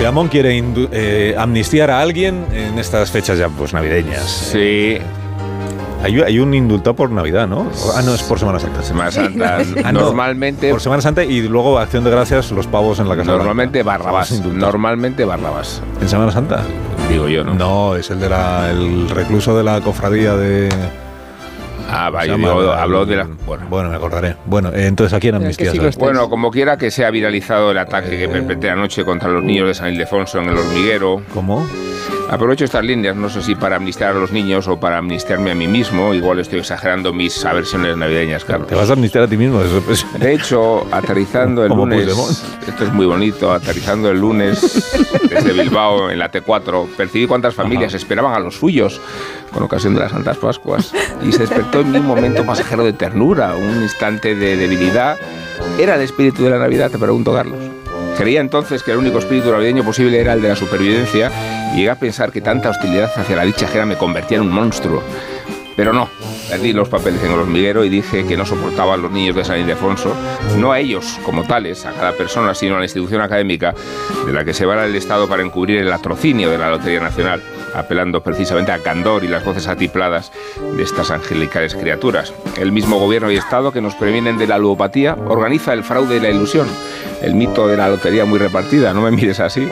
si Amón quiere eh, amnistiar a alguien en estas fechas ya pues navideñas. Sí, eh, hay, hay un indultado por Navidad, ¿no? Ah, no, es por Semana Santa. Semana Santa. Ah, no, Normalmente. Por Semana Santa y luego Acción de Gracias, los pavos en la casa. Normalmente Blanca. Barrabás. Normalmente Barrabás. ¿En Semana Santa? Digo yo, ¿no? No, es el de la, el recluso de la cofradía de. Ah, Se vaya, llama digo, el- habló de la. Bueno, me acordaré. Bueno, eh, entonces aquí en Amnistía. ¿sabes? Bueno, como quiera que sea viralizado el ataque que perpetré anoche contra los niños de San Ildefonso en el hormiguero. ¿Cómo? Aprovecho estas líneas, no sé si para amnistiar a los niños o para amnistiarme a mí mismo. Igual estoy exagerando mis aversiones navideñas, Carlos. Te vas a amnistiar a ti mismo. Eso, pues. De hecho, aterrizando el lunes, Puigdemont. esto es muy bonito, aterrizando el lunes desde Bilbao en la T4, percibí cuántas familias esperaban a los suyos con ocasión de las Santas Pascuas y se despertó en mí un momento pasajero de ternura, un instante de debilidad. ¿Era el espíritu de la Navidad? Te pregunto, Carlos. Creía entonces que el único espíritu navideño posible era el de la supervivencia y llegué a pensar que tanta hostilidad hacia la dicha ajena me convertía en un monstruo. Pero no, perdí los papeles en el hormiguero y dije que no soportaba a los niños de San Ildefonso, no a ellos como tales, a cada persona, sino a la institución académica de la que se vale el Estado para encubrir el atrocinio de la Lotería Nacional, apelando precisamente a candor y las voces atipladas de estas angelicales criaturas. El mismo gobierno y Estado que nos previenen de la ludopatía organiza el fraude y la ilusión. El mito de la lotería muy repartida, no me mires así.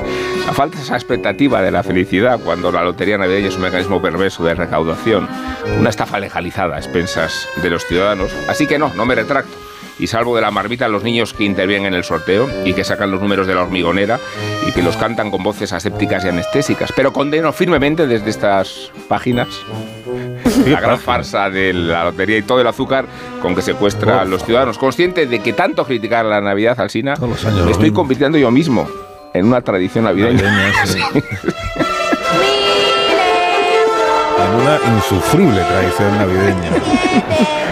A falta esa expectativa de la felicidad cuando la lotería navideña es un mecanismo perverso de recaudación, una estafa legalizada a expensas de los ciudadanos. Así que no, no me retracto. Y salvo de la marmita a los niños que intervienen en el sorteo y que sacan los números de la hormigonera y que los cantan con voces asépticas y anestésicas. Pero condeno firmemente desde estas páginas la gran farsa de la lotería y todo el azúcar con que secuestra a los ciudadanos. Consciente de que tanto criticar la Navidad, Alsina, años me lo estoy mismo. convirtiendo yo mismo en una tradición navideña. Navideña, sí. En una insufrible tradición navideña.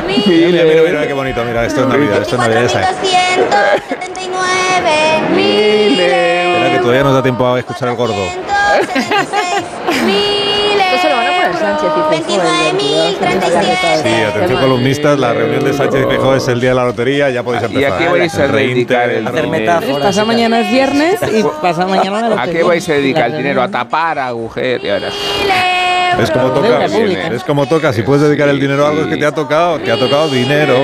Mira, mira, mira, mira qué bonito, mira, esto es Navidad, esto es Navidad. esa. Espera que todavía nos da tiempo a escuchar el gordo. Sánchez y Feijóo Sí, atención columnistas, la reunión de Sánchez y Feijóo es el día de la lotería, ya podéis ¿Y empezar. a qué vais a Reínte, dedicar el dinero? Pasa mañana es viernes y pasa mañana la ¿A lotería. qué vais a dedicar el dinero? A tapar agujeros. Es como toca, es como toca, si puedes dedicar el dinero a algo es que te ha tocado, te ha tocado dinero.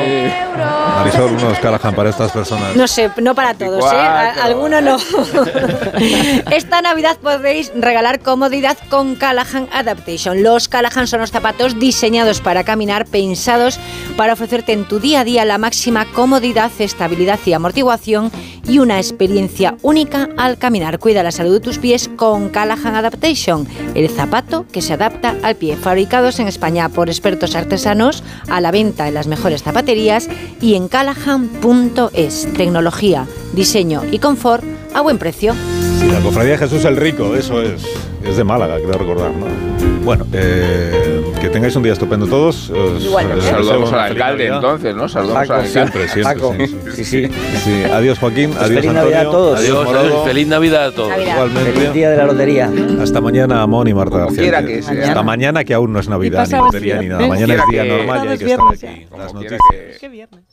Marisol, unos Callahan para estas personas. No sé, no para todos, ¿eh? A- Alguno no. Esta Navidad podréis regalar comodidad con Callahan Adaptation. Los Callahan son los zapatos diseñados para caminar, pensados para ofrecerte en tu día a día la máxima comodidad, estabilidad y amortiguación y una experiencia única al caminar. Cuida la salud de tus pies con Callahan Adaptation, el zapato que se adapta al pie. Fabricados en España por expertos artesanos, a la venta en las mejores zapaterías y en callahan.es. Tecnología, diseño y confort a buen precio. La cofradía Jesús el Rico, eso es. Es de Málaga, creo recordar, ¿no? Bueno, eh, tengáis un día estupendo todos. Os- Saludamos al alcalde, entonces, ¿no? Saludamos Paco, al alcalde. Siempre, siempre. Paco. Sí, sí. Sí, Adiós, Joaquín. Pues adiós, feliz Antonio. Navidad a todos. Adiós, Adiós, Morodo. feliz Navidad a todos. Navidad. Igualmente. Feliz día de la lotería. Hasta mañana, Amón y Marta García. quiera que sea. Hasta mañana, que aún no es Navidad, ni lotería, ni nada. Mañana es Como día normal y hay que estar aquí. Como Las noticias. Qué viernes.